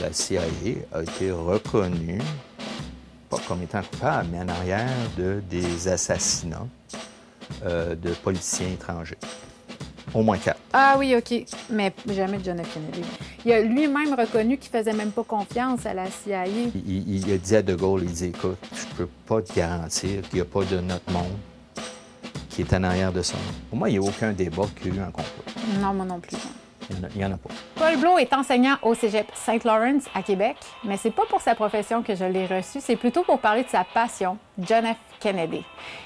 la CIA a été reconnue, pas comme étant coupable, mais en arrière de des assassinats euh, de politiciens étrangers. Au moins quatre. Ah oui, OK. Mais jamais de John F. Kennedy. Il a lui-même reconnu qu'il faisait même pas confiance à la CIA. Il, il- il a dit à De Gaulle, il dit, écoute, je peux pas te garantir qu'il n'y a pas de notre monde qui est en arrière de ça. Pour moi, il n'y a aucun débat qu'il y a eu un complot. Non, moi non plus. Il n'y en, a pas. Paul Blot est enseignant au Cégep Saint-Lawrence à Québec, mais c'est pas pour sa profession que je l'ai reçu, c'est plutôt pour parler de sa passion, John F. Kennedy.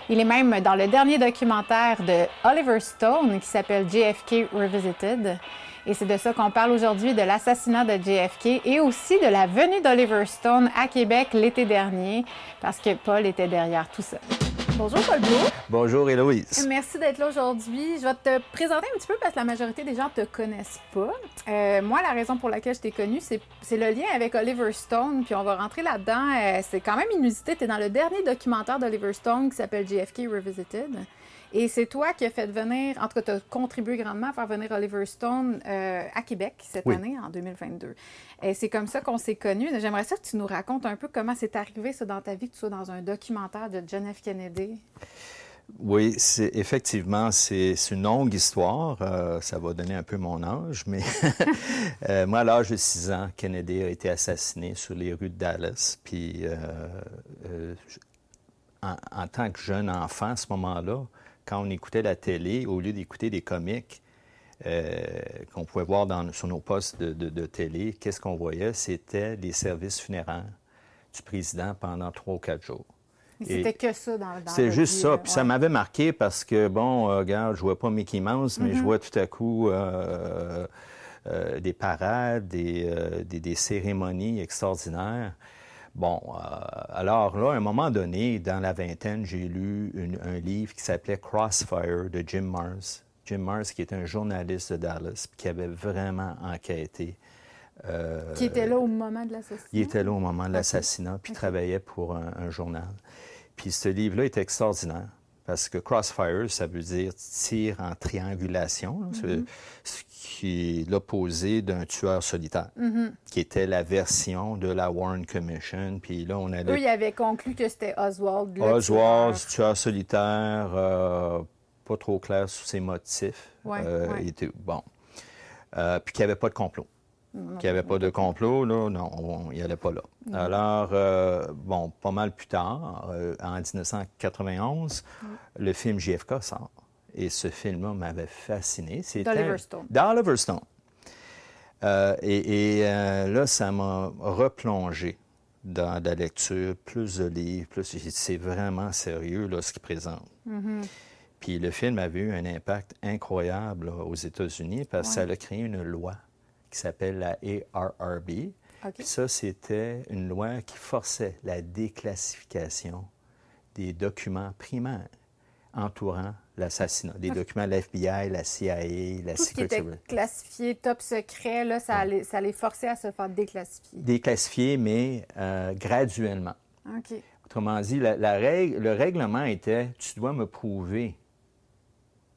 Il est même dans le dernier documentaire de Oliver Stone qui s'appelle JFK Revisited. Et c'est de ça qu'on parle aujourd'hui, de l'assassinat de JFK et aussi de la venue d'Oliver Stone à Québec l'été dernier, parce que Paul était derrière tout ça. Bonjour Paul Blot. Bonjour, Héloïse. Merci d'être là aujourd'hui. Je vais te présenter un petit peu parce que la majorité des gens ne te connaissent pas. Euh, moi, la raison pour laquelle je t'ai connue, c'est c'est le lien avec Oliver Stone. Puis on va rentrer là-dedans. Euh, c'est quand même inusité. Tu es dans le dernier documentaire d'Oliver Stone qui s'appelle JFK Revisited. Et c'est toi qui as fait venir, en tout cas, tu as contribué grandement à faire venir Oliver Stone euh, à Québec cette Oui. année, en 2022. Et c'est comme ça qu'on s'est connus. J'aimerais ça que tu nous racontes un peu comment c'est arrivé, ça, dans ta vie, que tu sois dans un documentaire de John F. Kennedy. Oui, c'est effectivement, c'est une longue histoire. Euh, ça va donner un peu mon âge, mais euh, moi, à l'âge de 6 ans, Kennedy a été assassiné sur les rues de Dallas. Puis, euh, en tant que jeune enfant, à ce moment-là, quand on écoutait la télé, au lieu d'écouter des comiques euh, qu'on pouvait voir dans- sur nos postes de, de- de télé, qu'est-ce qu'on voyait? C'était les services funéraires du président pendant trois ou quatre jours. C'était que ça dans, dans c'est juste vie, ça. là. Puis ça m'avait marqué parce que, bon, euh, regarde, je vois pas Mickey Mouse, mais je vois tout à coup euh, euh, des parades, des, euh, des, des cérémonies extraordinaires. Bon, euh, alors là, à un moment donné, dans la vingtaine, j'ai lu une- un livre qui s'appelait Crossfire de Jim Mars. Jim Mars, qui est un journaliste de Dallas, qui avait vraiment enquêté. euh, Qui était là au moment de l'assassinat? il était là au moment de l'assassinat, puis travaillait pour un, un journal. Puis ce livre-là est extraordinaire, parce que Crossfire, ça veut dire tir en triangulation, ce qui est l'opposé d'un tueur solitaire, Mm-hmm. qui était la version de la Warren Commission. Puis là, on allait Eux, ils avaient conclu que c'était Oswald. le Oswald, tueur. tueur solitaire, euh, pas trop clair sur ses motifs. Ouais, Euh, ouais. était, bon. Euh, puis qu'il n'y avait pas de complot. Qu'il n'y avait pas de complot, là, non, on- il n'y allait pas là. Alors, euh, bon, pas mal plus tard, euh, en 1991, le film JFK sort. Et ce film-là m'avait fasciné. D'Oliver Stone. D'Oliver Stone. Euh, et et, euh, là, ça m'a replongé dans la lecture, plus de livres, plus c'est vraiment sérieux là, ce qu'il présente. Puis le film avait eu un impact incroyable là, aux États-Unis parce que ça a créé une loi qui s'appelle la ARRB. Puis ça, c'était une loi qui forçait la déclassification des documents primaires entourant l'assassinat. Des documents de la FBI, la CIA, la Tout ce qui était classifié top secret, là, ça, allait- ça les forçait à se faire déclassifier. Déclassifié, mais euh, graduellement. OK. Autrement dit, la, la règle, le règlement était tu dois me prouver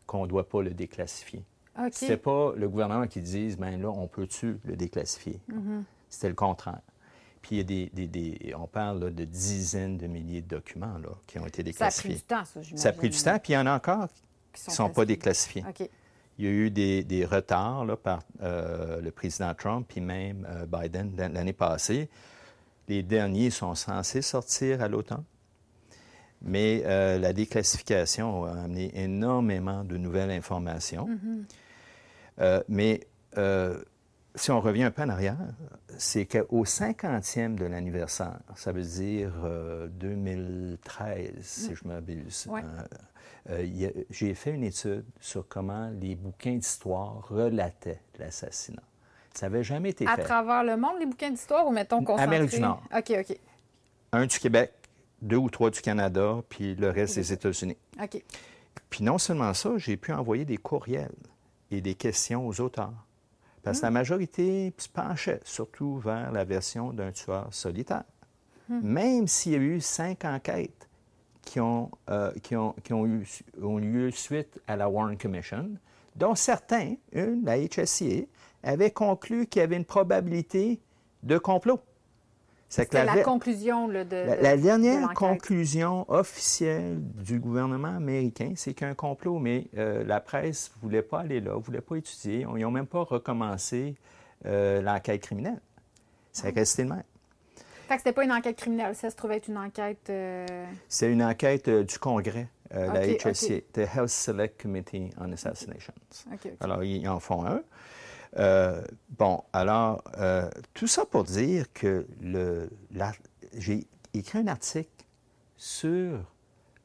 qu'on ne doit pas le déclassifier. OK. C'était pas le gouvernement qui dise ben là, on peut-tu le déclassifier? Mm-hmm. C'était le contraire. Puis il y a des, des- des- on parle là, de dizaines de milliers de documents là, qui ont été Ça a pris déclassifiés. du temps, ça, j'imagine. Ça a pris du temps, puis il y en a encore Qui ne sont pas déclassifiés. OK. Il y a eu des, des retards là, par euh, le président Trump, puis même euh, Biden l'an- l'année passée. Les derniers sont censés sortir à l'automne. Mais euh, la déclassification a amené énormément de nouvelles informations. Euh, mais si on revient un peu en arrière, c'est qu'au 50e de l'anniversaire, ça veut dire euh, 2013, si je m'abuse, Ouais. euh, euh, j'ai fait une étude sur comment les bouquins d'histoire relataient l'assassinat. Ça n'avait jamais été À fait. travers le monde, les bouquins d'histoire ou mettons concentrés? Amérique du Nord. OK, OK. Un du Québec, deux ou trois du Canada, puis le reste des États-Unis. OK. Puis non seulement ça, j'ai pu envoyer des courriels et des questions aux auteurs. Parce que la majorité se penchait surtout vers la version d'un tueur solitaire. Même s'il y a eu cinq enquêtes qui ont, euh, qui ont, qui ont eu ont lieu suite à la Warren Commission, dont certains, une, la HSCA, avait conclu qu'il y avait une probabilité de complot. C'était la, conclusion de, la, dernière conclusion officielle du gouvernement américain, c'est qu'un complot, mais euh, la presse ne voulait pas aller là, ne voulait pas étudier. Ils n'ont même pas recommencé euh, l'enquête criminelle. Ça ah. resté le même. Fait que c'était pas une enquête criminelle, ça se trouvait être une enquête. Euh, c'est une enquête du Congrès, la HSC, the House Select Committee on Assassinations. Alors, ils en font un. Euh, bon, alors, euh, tout ça pour dire que le, j'ai écrit un article sur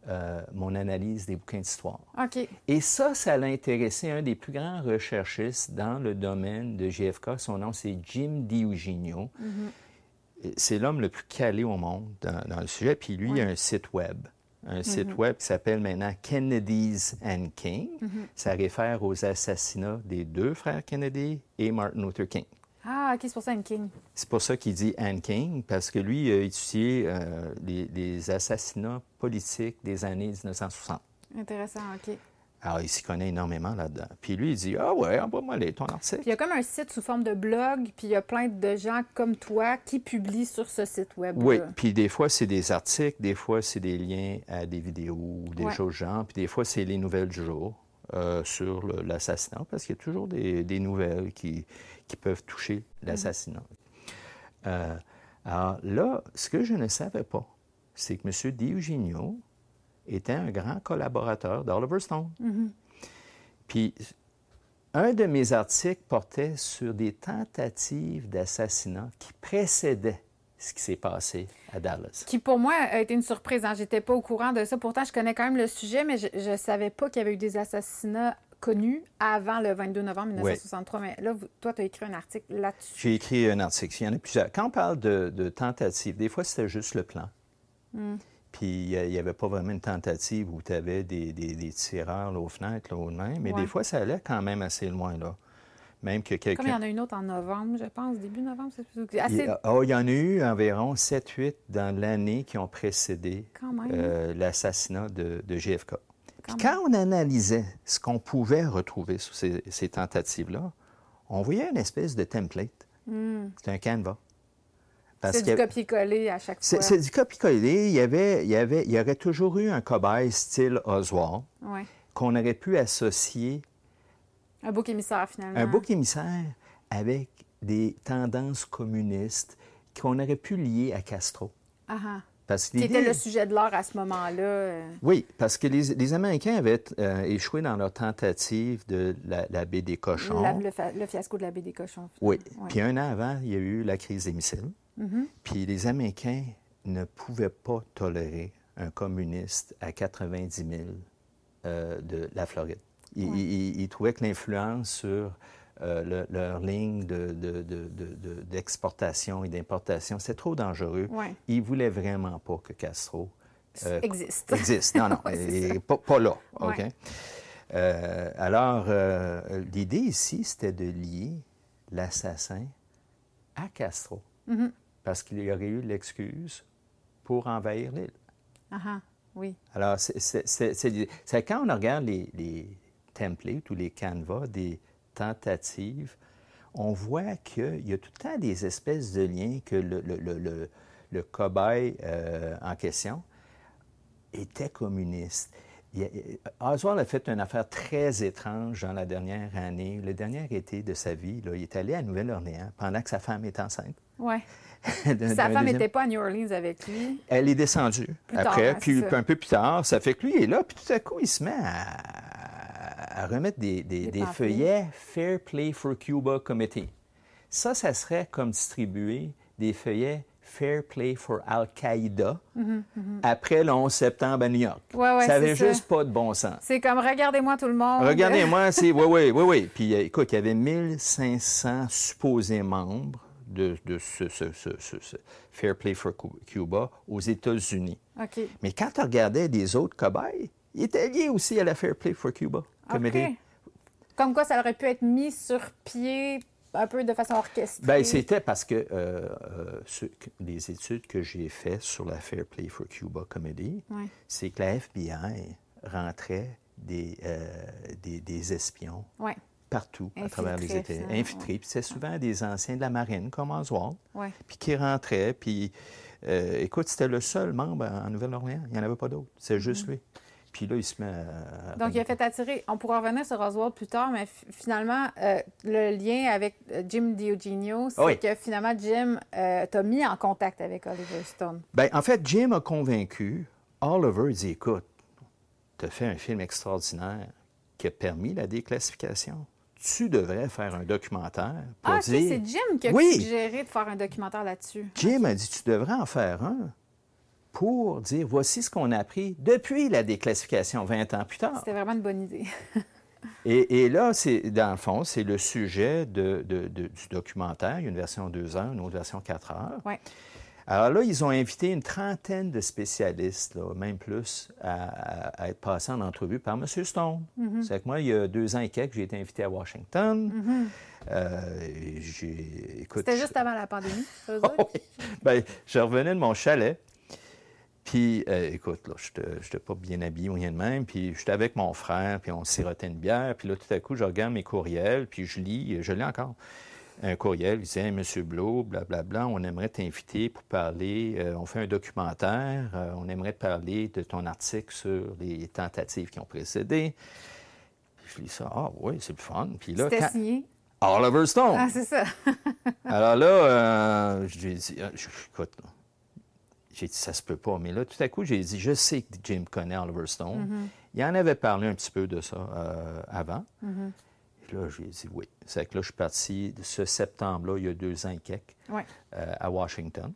euh, mon analyse des bouquins d'histoire. OK. Et ça, ça l'a intéressé un des plus grands recherchistes dans le domaine de GFK. Son nom, c'est Jim DiEugenio. Mm-hmm. C'est l'homme le plus calé au monde dans, le sujet. Puis lui, il a un site web un site mm-hmm. web qui s'appelle maintenant Kennedy's and King. Mm-hmm. Ça réfère aux assassinats des deux frères Kennedy et Martin Luther King. Ah, OK, c'est pour ça Anne King. C'est pour ça qu'il dit Anne King, parce que lui il a étudié euh, les, assassinats politiques des années 1960. Intéressant, OK. Alors, il s'y connaît énormément là-dedans. Puis lui, il dit Ah ouais, envoie-moi ton article. Puis il y a comme un site sous forme de blog, puis il y a plein de gens comme toi qui publient sur ce site web. -là. Oui, puis des fois, c'est des articles, des fois, c'est des liens à des vidéos, des choses genre, puis des fois, c'est les nouvelles du jour euh, sur l'assassinat, parce qu'il y a toujours des, nouvelles qui, qui, peuvent toucher l'assassinat. Euh, alors là, ce que je ne savais pas, c'est que M. Diogenio, était un grand collaborateur d'Oliver Stone. Mm-hmm. Puis, un de mes articles portait sur des tentatives d'assassinat qui précédaient ce qui s'est passé à Dallas. Qui, pour moi, a été une surprise. Hein. Je n'étais pas au courant de ça. Pourtant, je connais quand même le sujet, mais je ne savais pas qu'il y avait eu des assassinats connus avant le 22 novembre 1963. Mais là, toi, tu as écrit un article là-dessus. J'ai écrit un article. Il y en a plusieurs. Quand on parle de, tentatives, des fois, c'était juste le plan. Mm. Puis il n'y avait pas vraiment une tentative où tu avais des, des, tireurs aux fenêtres, là, au même. Mais des fois, ça allait quand même assez loin, là. Même que quelqu'un. Comme il y en a une autre en novembre, je pense, début novembre. C'est assez... il, oh, il y en a eu environ 7-8 dans l'année qui ont précédé euh, l'assassinat de, de, JFK. Puis quand on analysait ce qu'on pouvait retrouver sur ces, ces tentatives-là, on voyait une espèce de template. Hmm. C'est un canevas. C'est du copier-coller à chaque fois. C'est du copier-coller. Il y, avait, il, y avait, il y aurait toujours eu un cobaye style Oswald qu'on aurait pu associer. Un bouc émissaire, finalement. Un bouc émissaire avec des tendances communistes qu'on aurait pu lier à Castro. Ah, ah. Parce Qui était le sujet de l'art à ce moment-là. Euh. Oui, parce que les, Américains avaient euh, échoué dans leur tentative de la, baie des cochons. le, fiasco de la baie des cochons. Oui. Puis un an avant, il y a eu la crise des missiles. Mm-hmm. Puis les Américains ne pouvaient pas tolérer un communiste à 90 000 euh, de la Floride. Ils, trouvaient que l'influence sur euh, leur ligne d'exportation de, de, et d'importation, c'est trop dangereux. Ils ne voulaient vraiment pas que Castro euh, existe. Existe. Non, non, pas, là. OK? alors, l'idée ici, c'était de lier l'assassin à Castro. Mm-hmm parce qu'il y aurait eu l'excuse pour envahir l'île. Ah, oui. Alors, c'est quand on regarde les, templates ou les canevas des tentatives, on voit qu'il y a tout le temps des espèces de liens que le, le, le, cobaye euh, en question était communiste. Oswald a fait une affaire très étrange dans la dernière année, le dernier été de sa vie. Là, il est allé à Nouvelle-Orléans pendant que sa femme est enceinte. Oui. Sa femme n'était pas à New Orleans avec lui. Elle est descendue après, puis un peu plus tard. Ça fait que lui est là, puis tout à coup, il se met à, remettre des, feuillets Fair Play for Cuba Committee. Ça, ça serait comme distribuer des feuillets Fair Play for Al-Qaïda mm-hmm, mm-hmm. après le 11 septembre à New York. ça n'avait juste pas de bon sens. C'est comme regardez-moi tout le monde. Regardez-moi, c'est oui, oui, oui, oui. Puis écoute, il y avait 1500 supposés membres de, ce, Fair Play for Cuba aux États-Unis. Mais quand on regardait des autres cobayes, ils étaient liés aussi à la Fair Play for Cuba. Comme quoi, ça aurait pu être mis sur pied un peu de façon orchestrée. Bien, c'était parce que euh, euh, les études que j'ai faites sur la Fair Play for Cuba Committee, c'est que la FBI rentrait des, euh, des, espions partout à travers les États. Infiltrés. Puis c'est souvent des anciens de la marine, comme Oswald, puis qui rentraient. Puis, euh, écoute, c'était le seul membre en Nouvelle-Orléans. Il n'y en avait pas d'autres. C'est juste mm-hmm. lui. Puis là, il se met à... Donc, il a fait attirer... On pourra revenir sur Oswald plus tard, mais finalement, euh, le lien avec euh, Jim Diogenio, c'est que finalement, Jim t'a mis en contact avec Oliver Stone. Bien, en fait, Jim a convaincu Oliver, il dit, écoute, tu as fait un film extraordinaire qui a permis la déclassification. Tu devrais faire un documentaire pour ah, dire... c'est Jim qui a suggéré de faire un documentaire là-dessus. Jim a dit, tu devrais en faire un pour dire, voici ce qu'on a appris depuis la déclassification 20 ans plus tard. C'était vraiment une bonne idée. et, là, c'est dans le fond, c'est le sujet de, du documentaire. Il y a une version 2 heures, une autre version 4 heures. Ouais. Alors là, ils ont invité une trentaine de spécialistes, même plus, à, être passés en entrevue par M. Stone. Mm-hmm. C'est que moi, il y a deux ans et quelques, j'ai été invité à Washington. Mm-hmm. Euh, C'était juste avant la pandémie, ça veut dire? ben, je revenais de mon chalet. Puis, euh, écoute, là, je n'étais pas bien habillé ou rien de même. Puis, j'étais avec mon frère, puis on sirotait une bière. Puis là, tout à coup, je regarde mes courriels, puis je lis, je lis encore un courriel, il disait Monsieur Blou, blablabla, on aimerait t'inviter pour parler, euh, on fait un documentaire, euh, on aimerait parler de ton article sur les tentatives qui ont précédé. Je lis ça, ah oui, c'est le fun. Puis là, C'était signé? Oliver Stone. Ah, c'est ça. Alors là, euh, j'ai dit, écoute, j'ai dit, ça se peut pas. Mais là, tout à coup, j'ai dit, je sais que Jim connaît Oliver Stone. Mm-hmm. Il en avait parlé un petit peu de ça avant. Mm-hmm là, j'ai dit oui. C'est que là, je suis parti ce septembre-là, il y a deux ans et quelques, euh, à Washington.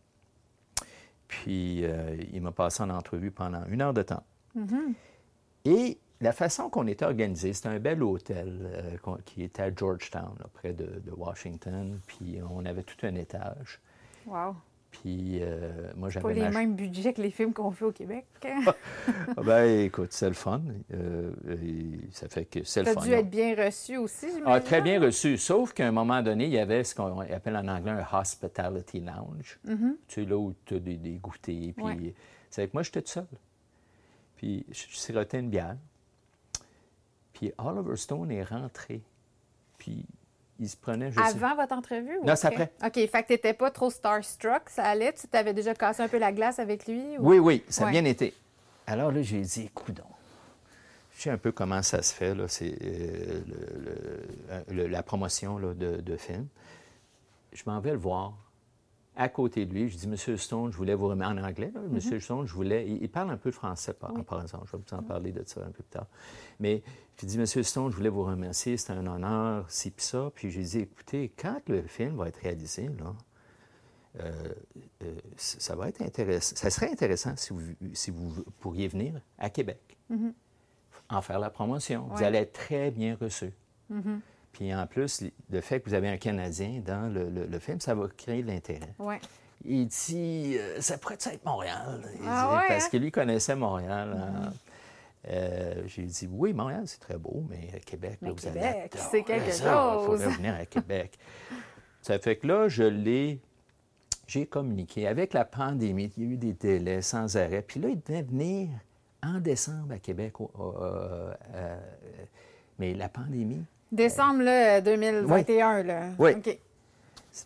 Puis, euh, il m'a passé en entrevue pendant une heure de temps. Mm-hmm. Et la façon qu'on était organisé, c'était un bel hôtel euh, qui était à Georgetown, près de, de, Washington. Puis, on avait tout un étage. Wow. Puis euh, moi, j'avais. Pas les mêmes budgets que les films qu'on fait au Québec. Ah ben, écoute, c'est le fun. Euh, ça fait que c'est le fun. Dû être bien reçu aussi, j'imagine. Ah, très bien reçu. Sauf qu'à un moment donné, il y avait ce qu'on appelle en anglais un hospitality lounge. Mm-hmm. Tu sais, là où tu as des, des goûters. Puis, c'est que moi, j'étais tout seul. Puis, je sirotais une bière. Puis, Oliver Stone est rentré. Puis, il se prenait. Avant votre entrevue? non, c'est après? OK. Fait que tu n'étais pas trop starstruck, ça allait? Tu t'avais déjà cassé un peu la glace avec lui? Oui, oui, ça a bien été. Alors là, j'ai dit, écoute Je sais un peu comment ça se fait, là. C'est euh, la promotion là, de, de film. Je m'en vais le voir à côté de lui. Je dis, Monsieur Stone, je voulais vous remercier en anglais. Mm-hmm. Monsieur Stone, je voulais. Il, parle un peu français, par, par exemple. Je vais vous en parler de ça un peu plus tard. Mais je dis, Monsieur Stone, je voulais vous remercier. C'était un honneur, ci puis ça. Puis j'ai dit, écoutez, quand le film va être réalisé, là, euh, euh, ça va être intéressant. Ça serait intéressant si vous, si vous pourriez venir à Québec, mm-hmm. en faire la promotion. Vous allez être très bien reçu. Puis en plus, le fait que vous avez un Canadien dans le, film, ça va créer de l'intérêt. Ouais. Il dit, euh, ça pourrait être Montréal? Ah parce hein? que lui connaissait Montréal. Hein. Mm-hmm. Euh, j'ai dit, oui, Montréal, c'est très beau, mais Québec, là, vous Québec, c'est quelque chose. Il faudrait venir à Québec. ça fait que là, je l'ai, j'ai communiqué. Avec la pandémie, il y a eu des délais sans arrêt. Puis là, il devait venir en décembre à Québec. Euh, mais la pandémie, Décembre là, 2021. Oui. Là. oui.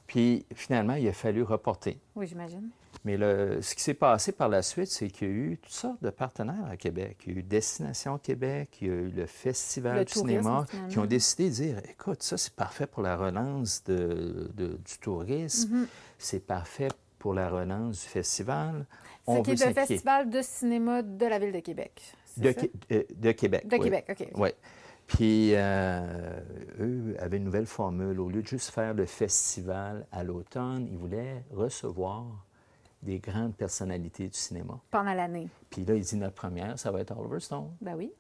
Puis finalement, il a fallu reporter. Oui, j'imagine. Mais le, ce qui s'est passé par la suite, c'est qu'il y a eu toutes sortes de partenaires à Québec. Il y a eu Destination Québec, il y a eu le Festival du cinéma qui ont décidé de dire écoute, ça, c'est parfait pour la relance de, du tourisme, mm-hmm. c'est parfait pour la relance du festival. C'est qui est le Festival de cinéma de la Ville de Québec. De, euh, de, Québec. De Québec, OK. Oui. Puis, euh, eux avaient une nouvelle formule. Au lieu de juste faire le festival à l'automne, ils voulaient recevoir des grandes personnalités du cinéma. Pendant l'année. Puis là, ils disent notre première, ça va être Oliver Stone. Ben oui.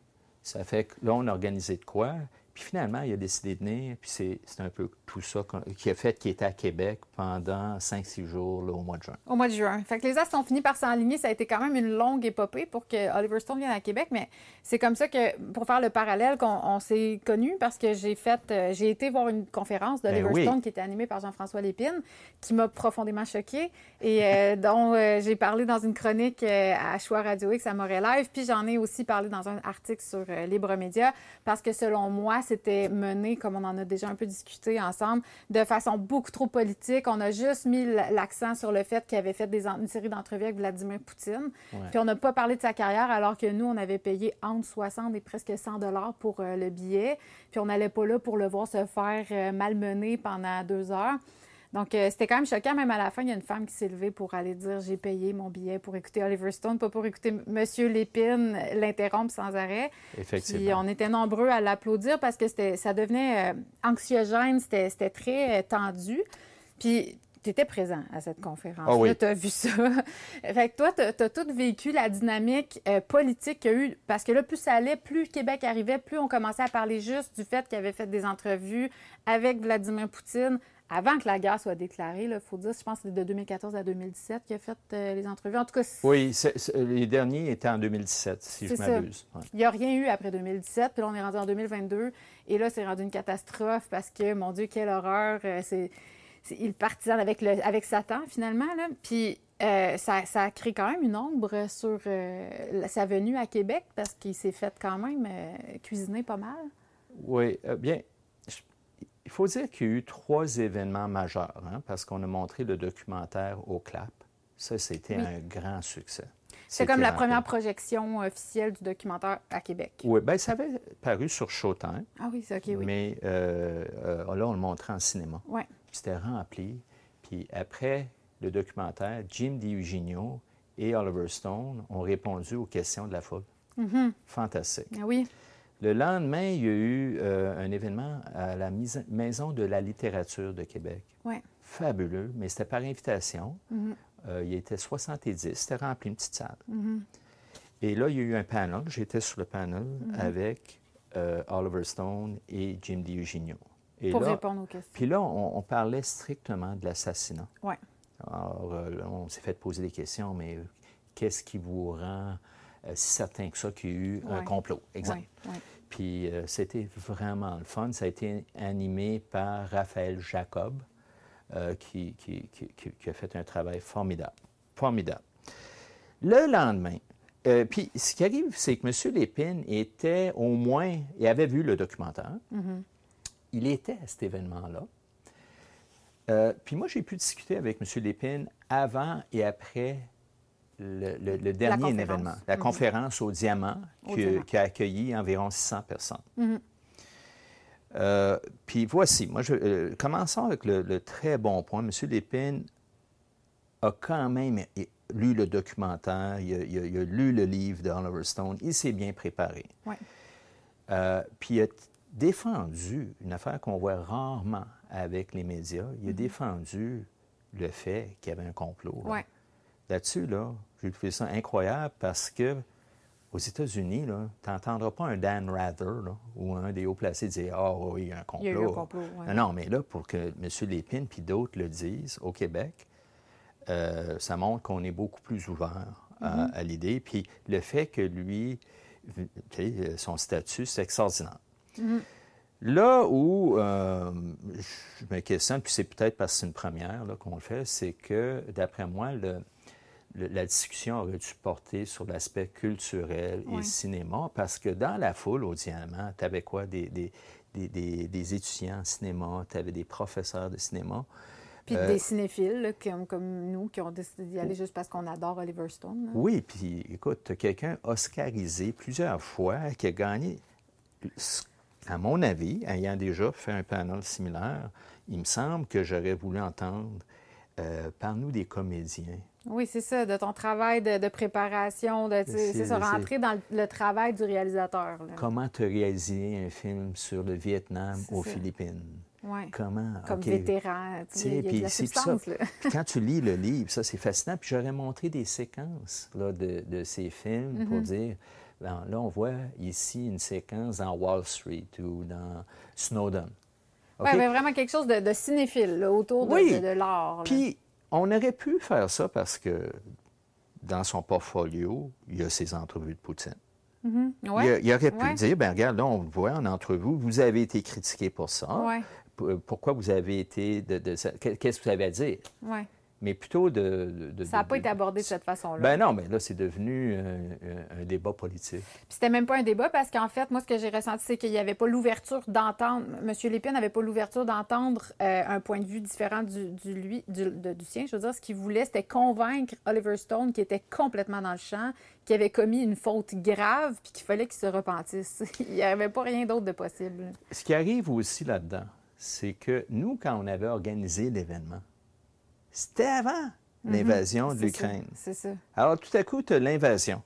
Ça fait que là, on a organisé de quoi? Puis finalement, il a décidé de venir, puis c'est un peu tout ça qui a fait qu'il était à Québec pendant 5-6 jours au mois de juin. Au mois de juin. Fait que les As ont fini par s'enligner. Ça a été quand même une longue épopée pour que Oliver Stone vienne à Québec, mais c'est comme ça que, pour faire le parallèle, qu'on s'est connus parce que j'ai fait, euh, j'ai été voir une conférence d'Oliver ben Stone qui était animée par Jean-François Lépine, qui m'a profondément choquée et euh, dont euh, j'ai parlé dans une chronique à Choix Radio X à Montréal Live, puis j'en ai aussi parlé dans un article sur Libre Média parce que selon moi, c'était mené, comme on en a déjà un peu discuté ensemble, de façon beaucoup trop politique. On a juste mis l'accent sur le fait qu'il avait fait des, une série d'entrevues avec Vladimir Poutine. Puis on n'a pas parlé de sa carrière alors que nous, on avait payé entre 60 et presque 100 dollars pour euh, le billet. Puis on n'allait pas là pour le voir se faire euh, malmener pendant deux heures. Donc, euh, c'était quand même choquant. Même à la fin, il y a une femme qui s'est levée pour aller dire j'ai payé mon billet pour écouter Oliver Stone, pas pour écouter Monsieur Lépine l'interrompre sans arrêt. Effectivement. Puis on était nombreux à l'applaudir parce que ça devenait euh, anxiogène, c'était très euh, tendu. Puis tu étais présent à cette conférence. Oh oui. Tu as vu ça. fait que toi, tu as, tout vécu la dynamique politique qu'il y a eu. Parce que là, plus ça allait, plus Québec arrivait, plus on commençait à parler juste du fait qu'il avait fait des entrevues avec Vladimir Poutine, avant que la guerre soit déclarée, il faut dire, je pense que c'est de 2014 à 2017 qu'il a fait euh, les entrevues. En tout cas, oui, les derniers étaient en 2017, si je m'abuse. Il n'y a rien eu après 2017, puis là, on est rendu en 2022, et là, c'est rendu une catastrophe parce que, mon Dieu, quelle horreur! Euh, c'est, il partisane avec, le, avec Satan, finalement. Là. Puis euh, ça, ça, a créé quand même une ombre sur sa venue à Québec parce qu'il s'est fait quand même cuisiner pas mal. Oui, bien, il faut dire qu'il y a eu trois événements majeurs, hein, parce qu'on a montré le documentaire au CLAP. Ça, c'était un grand succès. C'est comme la première projection officielle du documentaire à Québec. Oui, bien, ça avait paru sur Showtime. Ah oui, c'est OK, oui. Mais euh, euh, là, on le montrait en cinéma. Oui. C'était rempli. Puis après le documentaire, Jim DiEugenio et Oliver Stone ont répondu aux questions de la foule. Mm-hmm. Fantastique. Ah oui. Le lendemain, il y a eu euh, un événement à la Maison de la littérature de Québec. Ouais. Fabuleux, mais c'était par invitation. Mm-hmm. Euh, il était 70, c'était rempli une petite salle. Mm-hmm. Et là, il y a eu un panel. J'étais sur le panel Mm-hmm. avec euh, Oliver Stone et Jim DiEugenio. Et Pour là, répondre aux questions. Puis là, on, parlait strictement de l'assassinat. Oui. Alors, on s'est fait poser des questions, mais qu'est-ce qui vous rend si certain que ça qu'il y a eu un complot? Exemple. Puis euh, c'était vraiment le fun. Ça a été animé par Raphaël Jacob, euh, qui, qui, qui, a fait un travail formidable. Formidable. Le lendemain, puis ce qui arrive, c'est que M. Lépine était au moins, il avait vu le documentaire, mm-hmm. il était à cet événement-là. puis moi, j'ai pu discuter avec M. Lépine avant et après le, dernier événement, la mhm. conférence au Diamant, qui, a accueilli environ 600 personnes. Mhm. Euh, puis voici, moi, je, euh, commençons avec le, très bon point. M. Lépine a quand même lu le documentaire, il a, lu le livre d'Oliver Stone, il s'est bien préparé. Euh, puis il a défendu une affaire qu'on voit rarement avec les médias. Il a mhm. défendu le fait qu'il y avait un complot. Là-dessus, là, j'ai trouvé ça incroyable parce que aux États-Unis, tu n'entendras pas un Dan Rather ou un des hauts placés dire Ah oui, il y a un complot. Il y a un complot non, mais là, pour que M. Lépine puis d'autres le disent au Québec, euh, ça montre qu'on est beaucoup plus ouvert à, Mm-hmm. l'idée. Puis le fait que lui, son statut, c'est extraordinaire. Mm-hmm. Là où euh, je me questionne, puis c'est peut-être parce que c'est une première qu'on le fait, c'est que, d'après moi, le, la discussion aurait dû porter sur l'aspect culturel et cinéma, parce que dans la foule au Diamant, tu avais quoi? Des, des, des, des, étudiants en cinéma, tu avais des professeurs de cinéma. Puis euh, des cinéphiles, comme, comme, nous, qui ont décidé d'y aller juste parce qu'on adore Oliver Stone. Oui, puis écoute, tu as quelqu'un oscarisé plusieurs fois qui a gagné, à mon avis, ayant déjà fait un panel similaire, il me semble que j'aurais voulu entendre euh, par nous des comédiens oui, c'est ça, de ton travail de, préparation, de, c'est ça, rentrer dans le, travail du réalisateur. Comment te réaliser un film sur le Vietnam aux Philippines? Oui. Comment? Comme vétéran, tu ça. quand tu lis le livre, ça, c'est fascinant. Puis j'aurais montré des séquences là, de, de, ces films pour mm-hmm. dire, ben, là, on voit ici une séquence dans Wall Street ou dans Snowden. Oui, mais vraiment quelque chose de, cinéphile autour de, de l'art. Puis on aurait pu faire ça parce que dans son portfolio, il y a ses entrevues de Poutine. Mm-hmm. il, aurait pu dire, ben regarde, là, on voit en entrevue, vous avez été critiqué pour ça. Pourquoi vous avez été de, Qu'est-ce que vous avez à dire? Mais plutôt de... de- Ça n'a pas été abordé de cette façon-là. Ben non, mais là, c'est devenu euh, un, un débat politique. Puis c'était même pas un débat parce qu'en fait, moi, ce que j'ai ressenti, c'est qu'il n'y avait pas l'ouverture d'entendre. M. Lépine n'avait pas l'ouverture d'entendre euh, un point de vue différent du, du lui, du, de- du sien. Je veux dire, ce qu'il voulait, c'était convaincre Oliver Stone, qui était complètement dans le champ, qui avait commis une faute grave, puis qu'il fallait qu'il se repentisse. Il n'y avait pas rien d'autre de possible. Ce qui arrive aussi là-dedans, c'est que nous, quand on avait organisé l'événement, c'était avant l'invasion de Mhm. C'est ça, l'Ukraine. C'est ça. Alors, tout à coup, tu as l'invasion.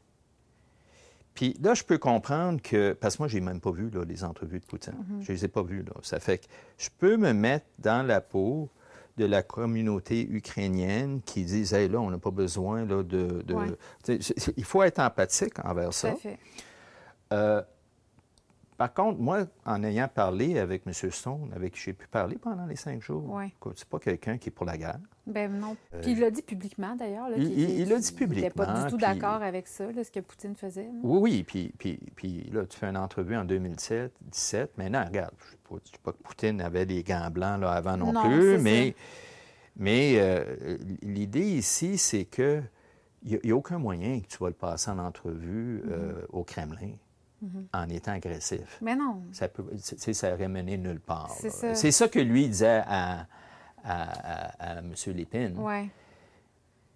Puis là, je peux comprendre que, parce que moi, j'ai même pas vu là, les entrevues de Poutine. Mhm. Je les ai pas vues. Là. Ça fait que je peux me mettre dans la peau de la communauté ukrainienne qui disent, hey, là, on n'a pas besoin là, de... de- Ouais. Il faut être empathique envers ça. fait. Euh, par contre, moi, en ayant parlé avec M. Stone, avec qui j'ai pu parler pendant les cinq jours, Ouais. c'est pas quelqu'un qui est pour la guerre. Ben non. Puis il l'a dit publiquement, d'ailleurs. Euh, il- il- il l'a dit qu'il n'était pas publiquement, du tout puis- d'accord avec ça, là, ce que Poutine faisait. là. Oui, oui. Puis, puis, puis là, tu fais une entrevue en 2017, 17. Maintenant, regarde, je ne dis pas que Poutine avait des gants blancs là, avant non, Non, plus, mais, mais euh, l'idée ici, c'est que il n'y a, aucun moyen que tu vas le passer en entrevue euh, Mm-hmm. au Kremlin en étant agressif. Mais non. Ça, peut, ça aurait mené nulle part. C'est ça. C'est ça que lui disait à, à, M. Lépine. Ouais.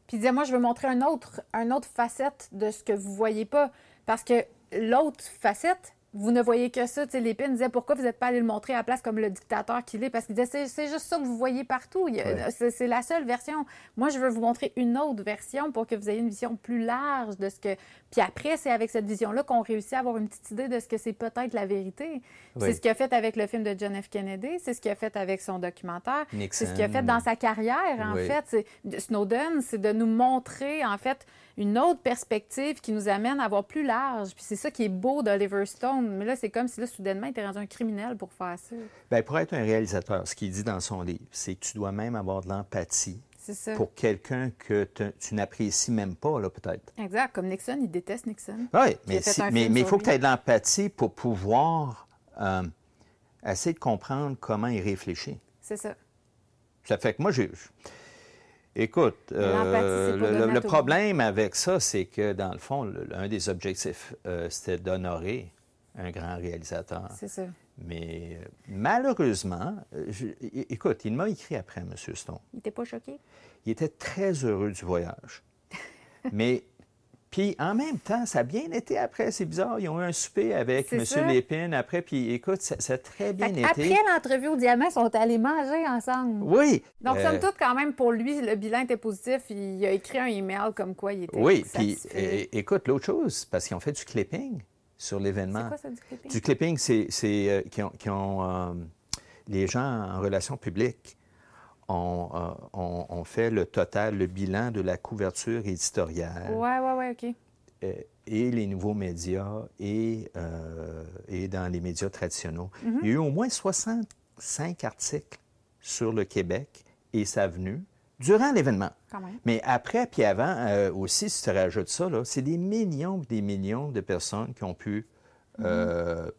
Puis il disait, moi, je veux montrer un autre, un autre facette de ce que vous voyez pas. Parce que l'autre facette, vous ne voyez que ça. Tu sais, Lépine disait, pourquoi vous n'êtes pas allé le montrer à la place comme le dictateur qu'il est? Parce qu'il disait, c'est, juste ça que vous voyez partout. Ouais. c'est, la seule version. Moi, je veux vous montrer une autre version pour que vous ayez une vision plus large de ce que... Puis après, c'est avec cette vision-là qu'on réussit à avoir une petite idée de ce que c'est peut-être la vérité. Oui. C'est ce qu'il a fait avec le film de John F. Kennedy, c'est ce qu'il a fait avec son documentaire, c'est ce qu'il a fait dans sa carrière, en Oui. fait. Snowden, c'est de nous montrer, en fait, une autre perspective qui nous amène à voir plus large. Puis c'est ça qui est beau d'Oliver Stone. Mais là, c'est comme si, là, soudainement, il était rendu un criminel pour faire ça. Bien, pour être un réalisateur, ce qu'il dit dans son livre, c'est que tu dois même avoir de l'empathie pour quelqu'un que te- tu n'apprécies même pas, là, peut-être. Exact. Comme Nixon, il déteste Nixon. Oui, mais si- il faut que tu aies de l'empathie pour pouvoir euh, essayer de comprendre comment il réfléchit. C'est ça. Ça fait que moi, j'ai. Écoute, euh, le, problème avec ça, c'est que dans le fond, le- un des objectifs, euh, c'était d'honorer un grand réalisateur. C'est ça. Mais euh, malheureusement, je- écoute, il m'a écrit après, M. Stone. Il était pas choqué? Il était très heureux du voyage. Mais, puis en même temps, ça a bien été après. C'est bizarre. Ils ont eu un souper avec C'est M. ça. Lépine après. Puis écoute, ça, ça a très bien été. Après l'entrevue au Diamant, ils sont allés manger ensemble. Oui. Donc, Euh, somme toute, quand même, pour lui, le bilan était positif. Il a écrit un email comme quoi il était Oui, puis é- écoute, l'autre chose, parce qu'ils ont fait du clipping sur C'est l'événement. quoi ça, du clipping? Du clipping, c'est c'est, euh, qui ont, euh, les gens en relations publiques ont, euh, ont fait le total, le bilan de la couverture éditoriale Ouais, ouais, ouais, OK. euh, et les nouveaux médias et, euh, et dans les médias traditionnels. Mm-hmm. Il y a eu au moins 65 articles sur le Québec et sa venue durant l'événement. Mais après, puis avant euh, aussi, si tu rajoutes ça, c'est des millions et des millions de personnes qui ont pu, euh,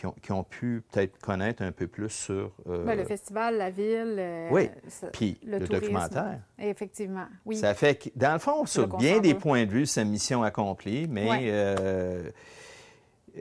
qui ont, qui ont pu peut-être connaître un peu plus sur... euh, Ben, le festival, la ville. euh, oui, ça- puis le, documentaire. Effectivement. Oui. Ça fait que, dans le fond, sur bien des points de vue, c'est une mission accomplie, mais... Ouais. euh, euh,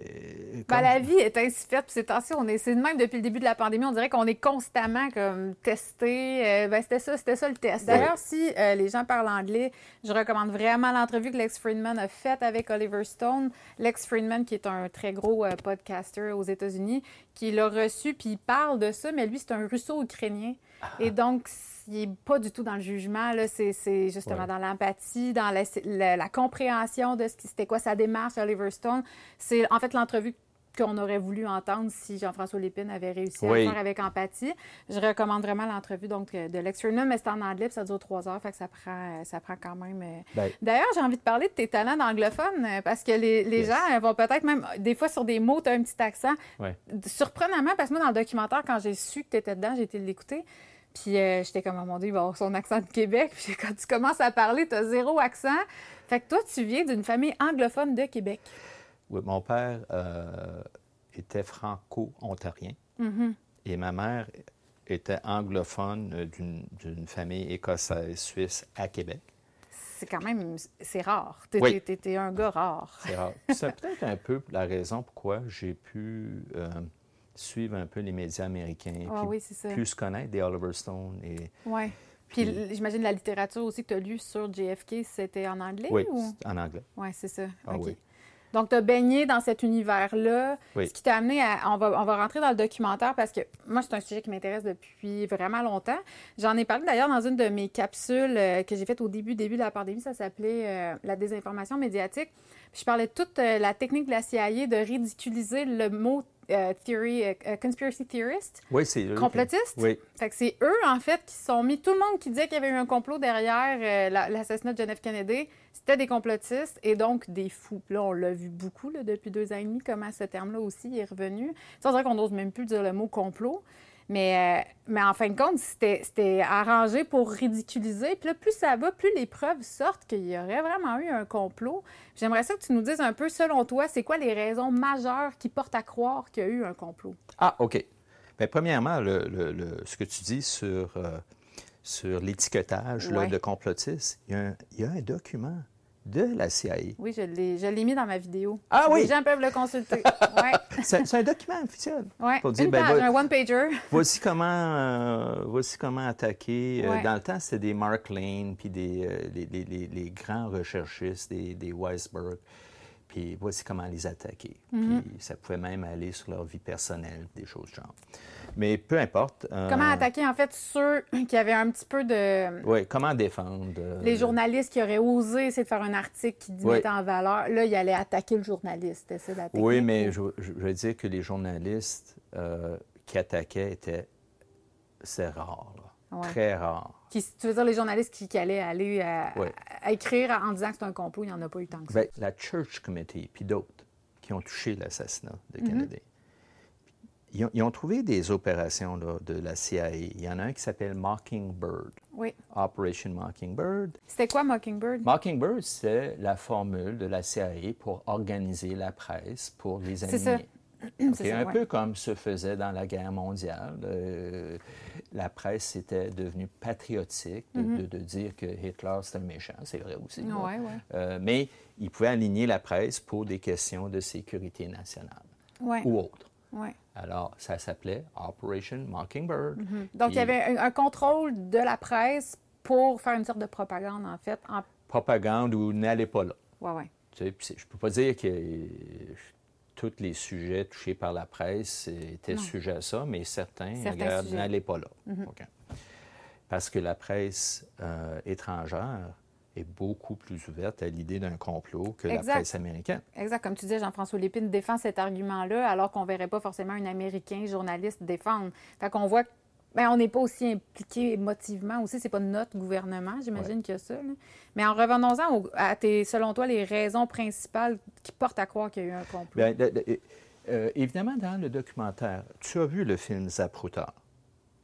Ben, comme- la vie est ainsi faite. Puis ces temps-ci, on est, c'est même depuis le début de la pandémie. On dirait qu'on est constamment comme testé. Euh, ben, c'était ça, c'était ça le test. D'ailleurs, si euh, les gens parlent anglais, je recommande vraiment l'entrevue que Lex Friedman a faite avec Oliver Stone. Lex Friedman, qui est un très gros euh, podcaster aux États-Unis, qui l'a reçu, puis il parle de ça, mais lui, c'est un russo-ukrainien. Et donc, il n'est pas du tout dans le jugement. Là. C'est, c'est justement Ouais. dans l'empathie, dans la, la- la compréhension de ce qui, c'était quoi sa démarche, Oliver Stone. C'est en fait l'entrevue qu'on aurait voulu entendre si Jean-François Lépine avait réussi à Oui. le faire avec empathie. Je recommande vraiment l'entrevue donc, euh, de Lex Friedman, mais c'est en anglais, puis ça dure trois heures, fait que ça prend, euh, ça prend quand même... euh, Ben, D'ailleurs, j'ai envie de parler de tes talents d'anglophone parce que les, les Yes. gens vont peut-être même, des fois sur des mots, tu as un petit accent. Ouais. Surprenamment, parce que moi, dans le documentaire, quand j'ai su que tu étais dedans, j'ai été l'écouter. Puis euh, j'étais comme, oh mon Dieu, il va avoir son accent de Québec. Puis quand tu commences à parler, tu as zéro accent. Fait que toi, tu viens d'une famille anglophone de Québec. oui, mon père euh, était franco-ontarien Mhm. et ma mère était anglophone d'une- famille écossaise-suisse à Québec. C'est quand même, c'est rare. T'es Oui. un gars rare. C'est rare. C'est peut-être un peu la raison pourquoi j'ai pu euh, suivre un peu les médias américains, Ah puis oui, c'est ça. plus connaître des Oliver Stone. Et, Ouais. Puis, j'imagine la littérature aussi que tu as lue sur JFK, c'était en anglais oui, ou? en anglais. Oui, c'est ça. Ah oui. Donc, tu as baigné dans cet univers-là. Oui. Ce qui t'a amené à. On va, on va rentrer dans le documentaire parce que moi, c'est un sujet qui m'intéresse depuis vraiment longtemps. J'en ai parlé d'ailleurs dans une de mes capsules euh, que j'ai faites au début, début de la pandémie. Ça s'appelait euh, La désinformation médiatique. Puis je parlais de toute euh, la technique de la CIA de ridiculiser le mot euh, theory, euh, euh, conspiracy theorist, Oui, c'est eux. qui- complotiste. Oui, Fait que c'est eux, en fait, qui sont mis. Tout le monde qui disait qu'il y avait eu un complot derrière euh, la- l'assassinat de John F. Kennedy, c'était des complotistes et donc des fous. Là, on l'a vu beaucoup là, depuis deux ans et demi, comment ce terme-là aussi est revenu. Ça, on dirait qu'on n'ose même plus dire le mot complot. Mais, euh, mais en fin de compte, c'était arrangé pour ridiculiser. Puis là, plus ça va, plus les preuves sortent qu'il y aurait vraiment eu un complot. J'aimerais ça que tu nous dises un peu, selon toi, c'est quoi les raisons majeures qui portent à croire qu'il y a eu un complot? Ah, OK. Bien, premièrement, le, le- le- ce que tu dis sur, euh, sur l'étiquetage Ouais. de complotiste, il y, a un, il y a un document de la CIA. Oui, je l'ai je l'ai mis dans ma vidéo. Ah oui? Les gens peuvent le consulter. C'est un document officiel. ouais. Pour dire, Une ben, un one-pager. Voici comment, euh, voici comment attaquer. Euh, Ouais. dans le temps, c'était des Mark Lane, puis des, euh, les, les- les- les grands recherchistes, des, des Weisberg. Puis voici comment les attaquer. Mm-hmm. Puis ça pouvait même aller sur leur vie personnelle, des choses du genre. Mais peu importe. euh, Comment attaquer, en fait, ceux qui avaient un petit peu de... Oui, comment défendre. euh, Les journalistes qui auraient osé essayer de faire un article qui Oui. mettait en valeur, là, ils allaient attaquer le journaliste. La technique. Oui, mais je, je- je veux dire que les journalistes euh, qui attaquaient étaient. C'est rare, là. Ouais. Très rare. Qui, tu veux dire les journalistes qui, qui allaient aller à, Ouais. à écrire en disant que c'est un complot, il n'y en a pas eu tant que ça. Ben, la Church Committee, puis d'autres, qui ont touché l'assassinat de Mhm. Kennedy. Ils ont, ils ont trouvé des opérations là, de la CIA. Il y en a un qui s'appelle Mockingbird, Oui. Operation Mockingbird. C'était quoi Mockingbird? Mockingbird, c'est la formule de la CIA pour organiser la presse pour les C'est ça. ennemis. OK, C'est ça, un ouais. peu comme se faisait dans la guerre mondiale. Euh, la presse était devenue patriotique de, de- de dire que Hitler c'était un méchant, c'est vrai aussi. là. Mhm. Ouais, ouais. Euh, mais il pouvait aligner la presse pour des questions de sécurité nationale Ouais. ou autres. ouais. Alors, ça s'appelait Operation Mockingbird. Donc, il y avait un, un contrôle de la presse pour faire une sorte de propagande, en fait. En... Propagande où n'allez pas là. Ouais, ouais. Tu sais, je ne peux pas dire que tous les sujets touchés par la presse étaient Non. sujets à ça, mais certains, Certains n'allaient pas là. OK. Parce que la presse euh, étrangère est beaucoup plus ouverte à l'idée d'un complot que Exact. la presse américaine. Exact. Comme tu disais, Jean-François Lépine défend cet argument-là, alors qu'on ne verrait pas forcément un Américain journaliste défendre. Fait qu'on voit que ben, on n'est pas aussi impliqué émotivement aussi. C'est pas notre gouvernement, j'imagine qu'il y a ça. là. Mais en revenons-en au- à tes, selon toi, les raisons principales qui portent à croire qu'il y a eu un complot. Bien, le- euh, évidemment, dans le documentaire, tu as vu le film Zapruder.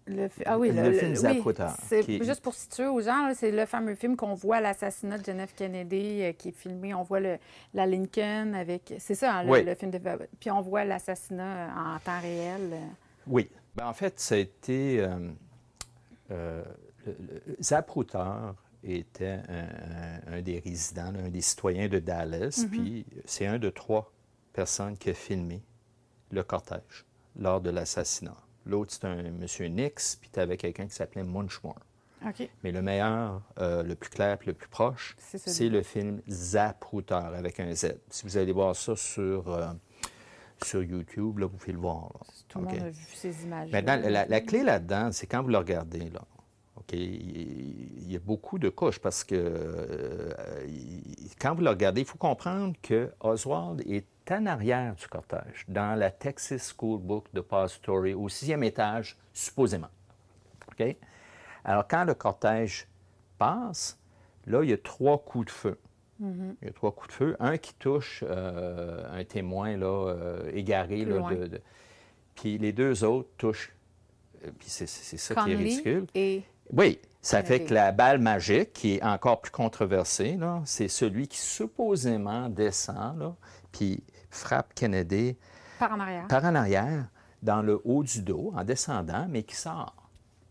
Le fi- ah oui, le le, film qui est- juste pour situer aux gens, c'est le fameux film qu'on voit l'assassinat de John F. Kennedy euh, qui est filmé. On voit le, la Lincoln avec, c'est ça, hein, le, Oui. le film de, puis on voit l'assassinat en temps réel. euh. Oui. Ben, en fait, ça a été. euh, euh, Zapruder était un, des résidents, un des citoyens de Dallas, puis c'est un de trois personnes qui a filmé le cortège lors de l'assassinat. L'autre, c'est un monsieur Nix, puis tu avais quelqu'un qui s'appelait Munchmore. OK. Mais le meilleur, euh, le plus clair, le plus proche, c'est le film Zapruder avec un Z. Si vous allez voir ça sur, euh, sur YouTube, là, vous pouvez le voir. là. Tout le monde a vu ces images. Maintenant, la, la clé là-dedans, c'est quand vous le regardez, là. OK? Il, y a beaucoup de couches parce que euh, quand vous le regardez, il faut comprendre que Oswald est en arrière du cortège, dans la Texas School Book Depository, au sixième étage, supposément. OK? Alors, quand le cortège passe, là, il y a trois coups de feu. Il y a trois coups de feu. Un qui touche euh, un témoin là, euh, égaré. Là, de- de- Puis les deux autres touchent. euh, Puis c'est ça qui est ridicule. et Oui, ça fait que la balle magique, qui est encore plus controversée, c'est celui qui supposément descend, là, puis frappe Kennedy par en arrière. par en arrière, dans le haut du dos, en descendant, mais qui sort.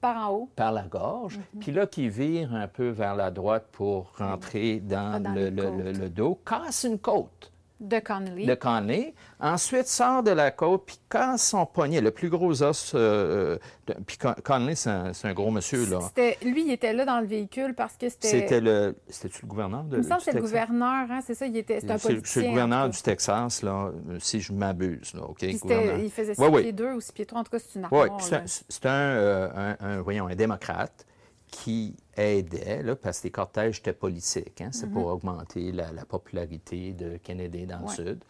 Par en haut. par la gorge, puis là, qui vire un peu vers la droite pour rentrer dans, Pas dans le- le dos, casse une côte De Connolly. de Conley, ensuite sort de la côte, puis casse son poignet, le plus gros os. euh, de- puis Con- Conley, c'est un, gros monsieur, là. C'était, lui, il était là dans le véhicule parce que c'était. C'était le. C'était-tu le gouverneur de Il me semble que c'est le gouverneur, hein, c'est ça, il était, c'est un C'est politicien. c'est le gouverneur du. Texas, là, euh, si je m'abuse, là, OK? C'était, il faisait 6 Ouais, ouais. pieds 2 ou 6 pieds 3, en tout cas, c'est une Oui, armoire. puis c'est un, un, euh, un- un- voyons, un démocrate qui aidait, là, parce que les cortèges étaient politiques. Hein, c'est pour augmenter la, la popularité de Kennedy dans Ouais. le Sud.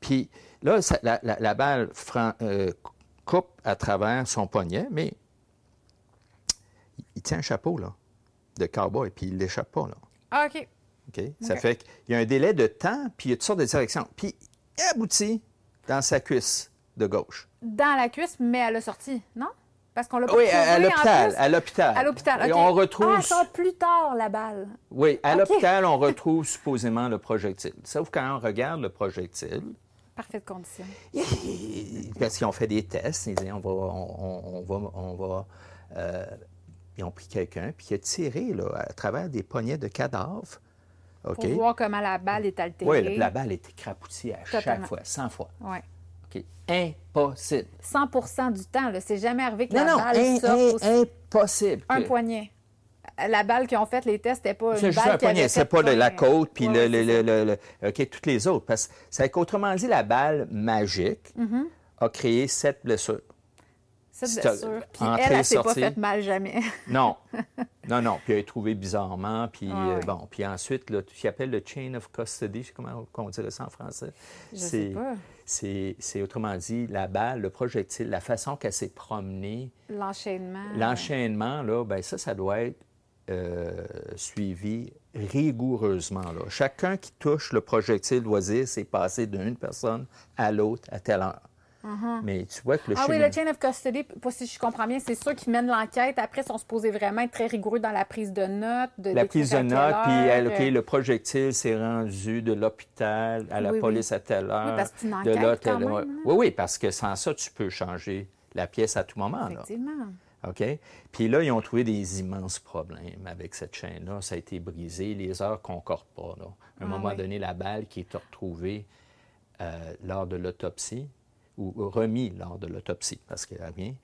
Puis là, ça- la, la- la balle fran- euh, coupe à travers son poignet, mais il, tient un chapeau là, de cowboy, puis il l'échappe pas. Là, Ah, OK. OK? Ça fait qu'il y a un délai de temps, puis il y a toutes sortes de directions. Puis il aboutit dans sa cuisse de gauche. Dans la cuisse, mais elle a sorti, non? Parce qu'on l'a pas Oui, à, l'hôpital. À l'hôpital. À l'hôpital, on retrouve. Ah, ça, plus tard, la balle. Oui, à l'hôpital, on retrouve supposément le projectile. Sauf quand on regarde le projectile, Parfaite condition. parce qu'ils ont fait des tests, ils disent on va, on, va, on va, euh, ils ont pris quelqu'un puis il a tiré là, à travers des poignets de cadavres. Pour voir comment la balle est altérée. Oui, la, la balle était crapoutie à chaque fois, 100 fois. Ouais. Impossible. 100% du temps, là, c'est jamais arrivé que Non, la non, balle sorte aussi. impossible. Un poignet. La balle qui ont fait les tests, c'était pas C'est une juste balle un poignet, c'est pas la côte, puis Ouais, le, ouais, le- c'est le- le- le- OK, toutes les autres. Parce que c'est qu'autrement dit, la balle magique Mm-hmm. a créé sept blessures. bien sûr. Puis entrée, elle, elle s'est pas sortie. fait mal jamais. Non. non, non. Puis elle est trouvée bizarrement. Puis euh, bon. Puis ensuite, là, tu appelles le chain of custody. Je sais comment on dirait ça en français. Je sais pas. C'est, autrement dit, la balle, le projectile, la façon qu'elle s'est promenée, L'enchaînement. l'enchaînement, là, ben ça, ça doit être euh, suivi rigoureusement. Là. Chacun qui touche le projectile doit dire c'est passé d'une personne à l'autre à telle heure. Mais tu vois que le. Ah oui, le chain of custody, pas si je comprends bien, c'est ceux qui mènent l'enquête. Après, ils sont supposés vraiment être très rigoureux dans la prise de notes. De la prise de notes, puis OK, euh, le projectile s'est rendu de l'hôpital à la Oui, oui. police à telle heure. parce que de là quand même, hein. Oui, oui, parce que sans ça, tu peux changer la pièce à tout moment. Là. Effectivement. OK? Puis là, ils ont trouvé des immenses problèmes avec cette chaîne-là. Ça a été brisé. Les heures ne concordent pas. Là. À un Ah moment oui. donné, la balle qui est retrouvée euh, lors de l'autopsie, ou remis lors de l'autopsie, parce qu'elle vient,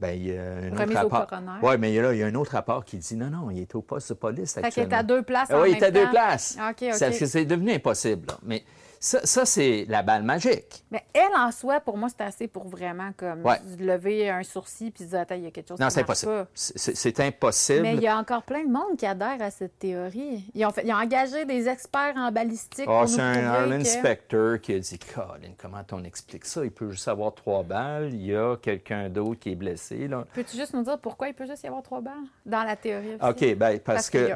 ben, il y a un Remise autre au rapport. Oui, mais là, il y a un autre rapport qui dit non, non, il est au poste de police Fait qu'elle est actuellement. à deux places Ah oui, il est à deux places. OK, OK. C'est- c'est- C'est devenu impossible. là. Mais ça, ça c'est la balle magique. Mais elle, en soi, pour moi, c'est assez pour vraiment comme Ouais. lever un sourcil puis dire, attends, il y a quelque chose Non, qui marche impossible. pas. C'est impossible. Mais il y a encore plein de monde qui adhère à cette théorie. Ils ont, fait- ils ont engagé des experts en balistique Ah, nous c'est un, que... inspecteur qui a dit Colin, comment on explique ça? Il peut juste avoir trois balles, il y a quelqu'un d'autre qui est blessé. Peux-tu juste nous dire pourquoi il peut juste y avoir trois balles? Dans la théorie OK, ben, parce, y que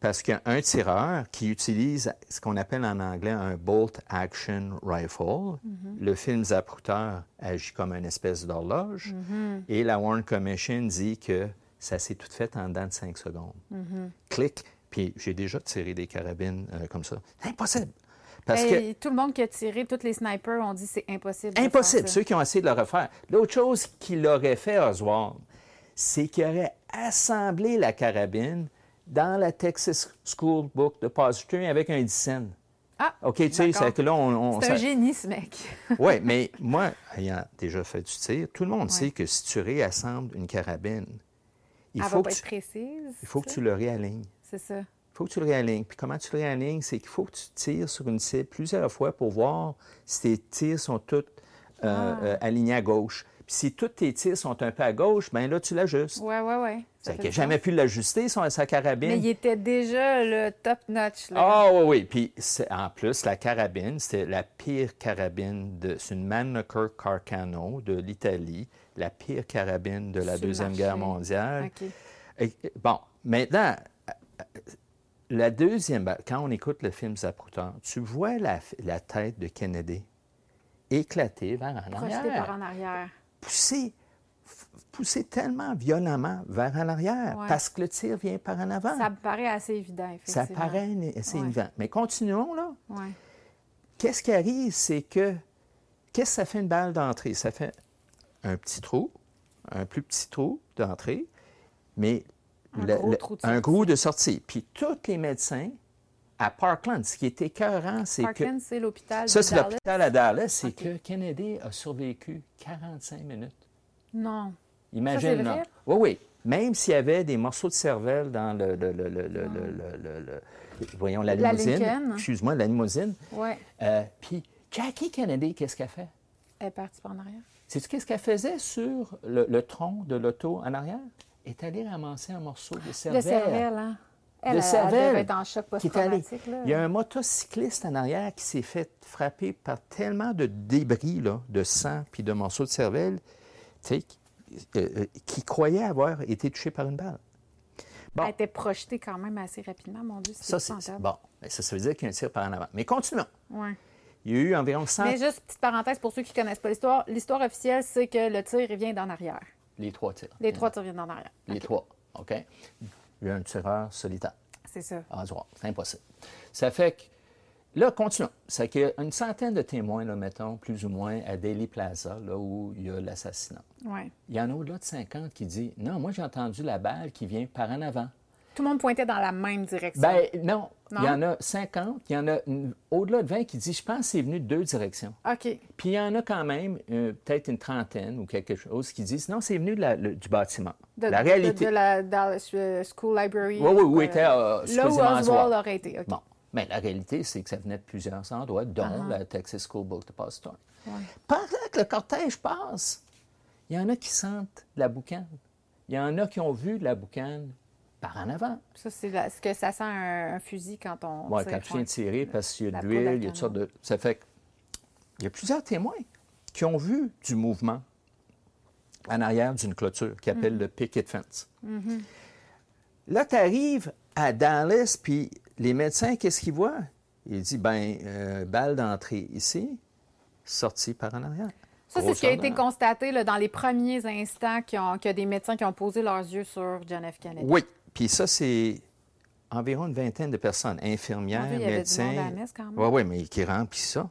parce, tireur. parce qu'il y a un tireur qui utilise ce qu'on appelle en anglais un bolt action rifle. Mm-hmm. Le film Zapruder agit comme une espèce d'horloge. Mm-hmm. Et la Warren Commission dit que ça s'est tout fait en dedans de cinq secondes. Mm-hmm. Clic, puis j'ai déjà tiré des carabines euh, comme ça. Impossible. Parce que Tout le monde qui a tiré, tous les snipers ont dit c'est impossible. Impossible, ceux qui ont essayé de le refaire. L'autre chose qu'il aurait fait, Oswald, c'est qu'il aurait assemblé la carabine dans la Texas School Book de Positry avec un 10 cents. Ah, OK, tu sais, c'est que là, on... on- C'est ça- un génie, ce mec. Oui, mais moi, ayant déjà fait du tir, tout le monde sait que si tu réassembles une carabine, il Elle faut, va que pas tu, être précise. il faut que tu le réalignes. C'est ça. Il faut que tu le réalignes. Puis comment tu le réalignes, c'est qu'il faut que tu tires sur une cible plusieurs fois pour voir si tes tirs sont tous euh, Ah. euh, alignés à gauche. Si tous tes tirs sont un peu à gauche, bien là, tu l'ajustes. Ouais, ouais, ouais. Ça n'a jamais pu l'ajuster, sa carabine. Mais il était déjà le top notch. Là. Ah oui, oui. Puis en plus, la carabine, c'était la pire carabine de. C'est une Mannlicher Carcano de l'Italie, la pire carabine de la Sur Deuxième. Guerre mondiale. Et- bon, maintenant, la deuxième, balle, quand on écoute le film Zapruder, tu vois la, la tête de Kennedy éclater vers en Projeté par en arrière. Poussée, f- poussée tellement violemment vers en arrière, Ouais. parce que le tir vient par en avant. Ça me paraît assez évident, Ça effectivement. paraît né- assez Ouais. évident. Mais continuons, là. Ouais. Qu'est-ce qui arrive, c'est que, qu'est-ce que ça fait une balle d'entrée? Ça fait un petit trou, un plus petit trou, d'entrée, mais Un le- gros le- trou de un sortie. gros de sortie. Puis tous les médecins à Parkland. Ce qui est écœurant, c'est que... Parkland, c'est l'hôpital Ça, c'est l'hôpital à Dallas. C'est que Kennedy a survécu 45 minutes. Non. Imagine, non. Oui, oui. Même s'il y avait des morceaux de cervelle dans le... voyons, la limousine. Excuse-moi, la limousine. Oui. Euh, puis Jackie Kennedy, qu'est-ce qu'elle fait? Elle est partie par en arrière. Sais-tu qu'est-ce qu'elle faisait sur le, tronc de l'auto en arrière? Elle est allée ramasser un morceau de cervelle. De cervelle, hein? Elle, De elle, cervelle. elle devait être en choc qui est. Il y a un motocycliste en arrière qui s'est fait frapper par tellement de débris, là, de sang puis de morceaux de cervelle, qui, euh, euh, qui croyait avoir été touché par une balle. Bon. Elle était projetée quand même assez rapidement, mon Dieu. Ça, c'est bon. Ça, ça veut dire qu'il y a un tir par en avant. Mais continuons. Ouais. Il y a eu environ 100... Mais juste petite parenthèse pour ceux qui ne connaissent pas l'histoire. L'histoire officielle, c'est que le tir il vient d'en arrière. Les trois tirs. Les trois tirs viennent d'en arrière. Les trois, OK? Il y a un tireur solitaire. C'est ça. C'est impossible. Ça fait que, là, continuons. C'est qu'il y a une centaine de témoins, là, mettons, plus ou moins, à Daily Plaza, là où il y a l'assassinat. Ouais. Il y en a au-delà de 50 qui disent Non, moi, j'ai entendu la balle qui vient par en avant. Tout le monde pointait dans la même direction. Ben non, Non? il y en a 50, il y en a au-delà de 20 qui disent Je pense que c'est venu de deux directions. OK. Puis il y en a quand même euh, peut-être une trentaine ou quelque chose qui disent Non, c'est venu de la- le- du bâtiment. De, la réalité. De, la Dallas euh, School Library. Oui, oui, où euh, était, euh, Là où Oswald aurait été. Bon. Mais la réalité, c'est que ça venait de plusieurs endroits, dont la Texas School Book Depository. Ouais. Pendant que le cortège passe, il y en a qui sentent de la boucane. Il y en a qui ont vu de la boucane par en avant. Ça, c'est ce que ça sent un, un fusil quand on. Tire, quand tu viens tirer, parce qu'il y a de l'huile, il y a toutes sortes de. Ça fait que- Il y a plusieurs témoins qui ont vu du mouvement en arrière d'une clôture qui appelle le picket fence. Là, tu arrives à Dallas, puis les médecins, qu'est-ce qu'ils voient? Ils disent, ben, euh, balle d'entrée ici, sortie par en arrière. Ça, c'est ce qui a été Grossièrement. constaté là, dans les premiers instants qu'il y a des médecins qui ont posé leurs yeux sur John F. Kennedy. Oui, puis ça, c'est environ une vingtaine de personnes, infirmières, Dieu, il y avait du médecins. Oui, oui, mais qui remplissent ça.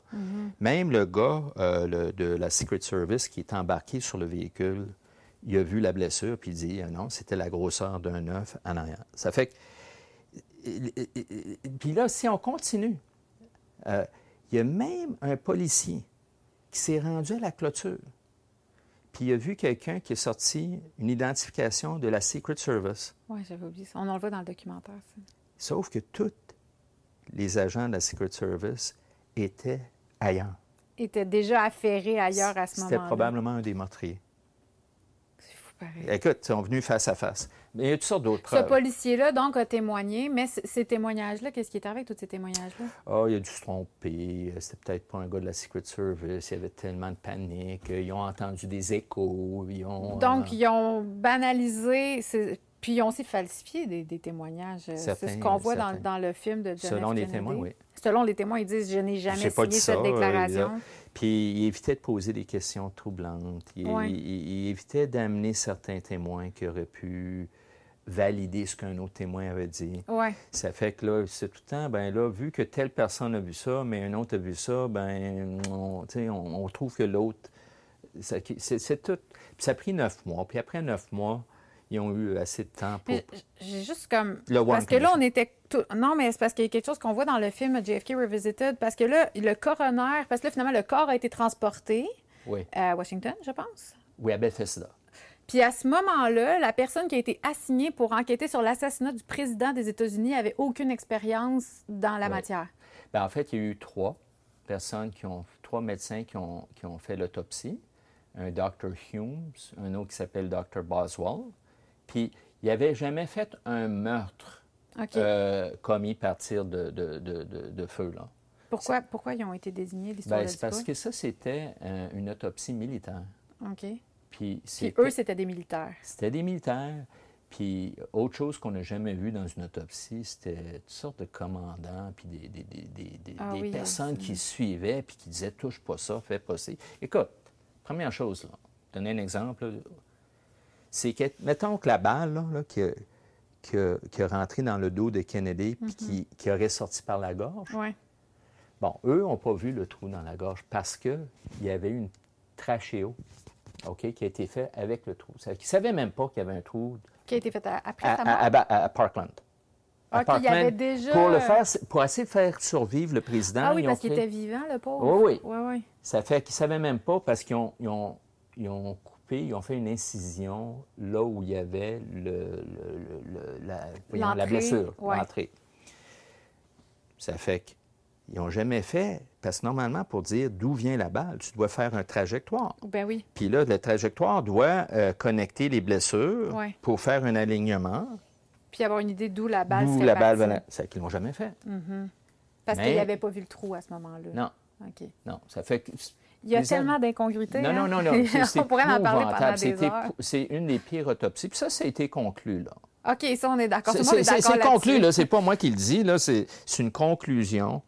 Même le gars euh, le- de la Secret Service qui est embarqué sur le véhicule, il a vu la blessure, puis il dit euh, non, c'était la grosseur d'un œuf en arrière. Ça fait que. Puis là, si on continue, euh, il y a même un policier qui s'est rendu à la clôture, puis il a vu quelqu'un qui est sorti une identification de la Secret Service. Oui, j'avais oublié ça. On en le voit dans le documentaire. ça. Sauf que tous les agents de la Secret Service étaient ailleurs. Il était déjà affairé ailleurs à ce moment-là. C'était probablement un des meurtriers. Pareil. Écoute, ils sont venus face à face. Mais il y a toutes sortes d'autres Ce preuves. policier-là, donc, a témoigné, mais ces témoignages-là, qu'est-ce qui est arrivé avec tous ces témoignages-là? Ah, il a dû se tromper. C'était peut-être pas un gars de la Secret Service. Il y avait tellement de panique. Ils ont entendu des échos. Ils ont, Donc, euh, ils ont banalisé, puis ils ont aussi falsifié des, des témoignages. Euh, C'est ce qu'on voit dans, le film de John Selon F. les témoins, oui. Selon les témoins, ils disent « Je n'ai jamais signé cette euh, déclaration. Puis il évitait de poser des questions troublantes. Il, Ouais. il- il évitait d'amener certains témoins qui auraient pu valider ce qu'un autre témoin avait dit. Ouais. Ça fait que là, c'est tout le temps, ben là, vu que telle personne a vu ça, mais un autre a vu ça, ben on, on, on trouve que l'autre. c'est tout. Puis ça a pris neuf mois. Puis après neuf mois, ils ont eu assez de temps pour. J'ai juste comme. Le parce que là, on était. tout- Non, mais c'est parce qu'il y a quelque chose qu'on voit dans le film JFK Revisited. Parce que là, le coroner. Parce que là, finalement, le corps a été transporté Oui. à Washington, je pense. Oui, à Bethesda. Puis à ce moment-là, la personne qui a été assignée pour enquêter sur l'assassinat du président des États-Unis avait aucune expérience dans la Oui. matière. Ben, en fait, il y a eu trois personnes qui ont, trois médecins qui ont, qui ont fait l'autopsie. Un Dr. Humes, un autre qui s'appelle Dr. Boswell. Puis, il n'avait jamais fait un meurtre euh, commis par tir de, de, de, de- de feu. Là. pourquoi, pourquoi ils ont été désignés, l'histoire Ben, c'est parce que ça, c'était euh, une autopsie militaire. OK. Puis, eux, c'était des militaires. C'était des militaires. Puis autre chose qu'on n'a jamais vu dans une autopsie, c'était toutes sortes de commandants, puis des, des- des- des- Ah oui, personnes aussi. qui suivaient, puis qui disaient touche pas ça, fais pas ça. Écoute, première chose, là, donner un exemple, là, c'est que, mettons que la balle là, là, qui, a, qui a- qui a rentré dans le dos de Kennedy, puis qui, qui aurait sorti par la gorge, bon, eux n'ont pas vu le trou dans la gorge parce qu'il y avait une trachéo OK, qui a été fait avec le trou. Qui ne savait même pas qu'il y avait un trou. Qui a été fait après à, mort? À, à, Parkland. Ah, y avait déjà... Pour, le faire, pour essayer de faire survivre le président. Ah oui, parce qu'il était vivant, le pauvre. Oui, oui. oui, Ça fait qu'ils ne savaient même pas parce qu'ils ont, ils ont, ils ont, coupé, ils ont fait une incision là où il y avait le, la, la, blessure, l'entrée. Ça fait que ils n'ont jamais fait, parce que normalement, pour dire d'où vient la balle, tu dois faire un trajectoire. Ben oui. Puis là, le trajectoire doit euh, connecter les blessures pour faire un alignement. Puis avoir une idée d'où la balle D'où la balle venait. C'est qu'ils l'ont jamais fait. Mm-hmm. Parce qu'ils n'avaient pas vu le trou à ce moment-là. Non. OK. Non, ça fait que... Il y a tellement d'incongruités. Non, non, non, non. On pourrait en parler pendant des heures. C'est une des pires autopsies. Puis ça, ça a été conclu, là. OK, ça, on est d'accord. C'est conclu, là. C'est pas moi qui le dis, là. C'est une conclusion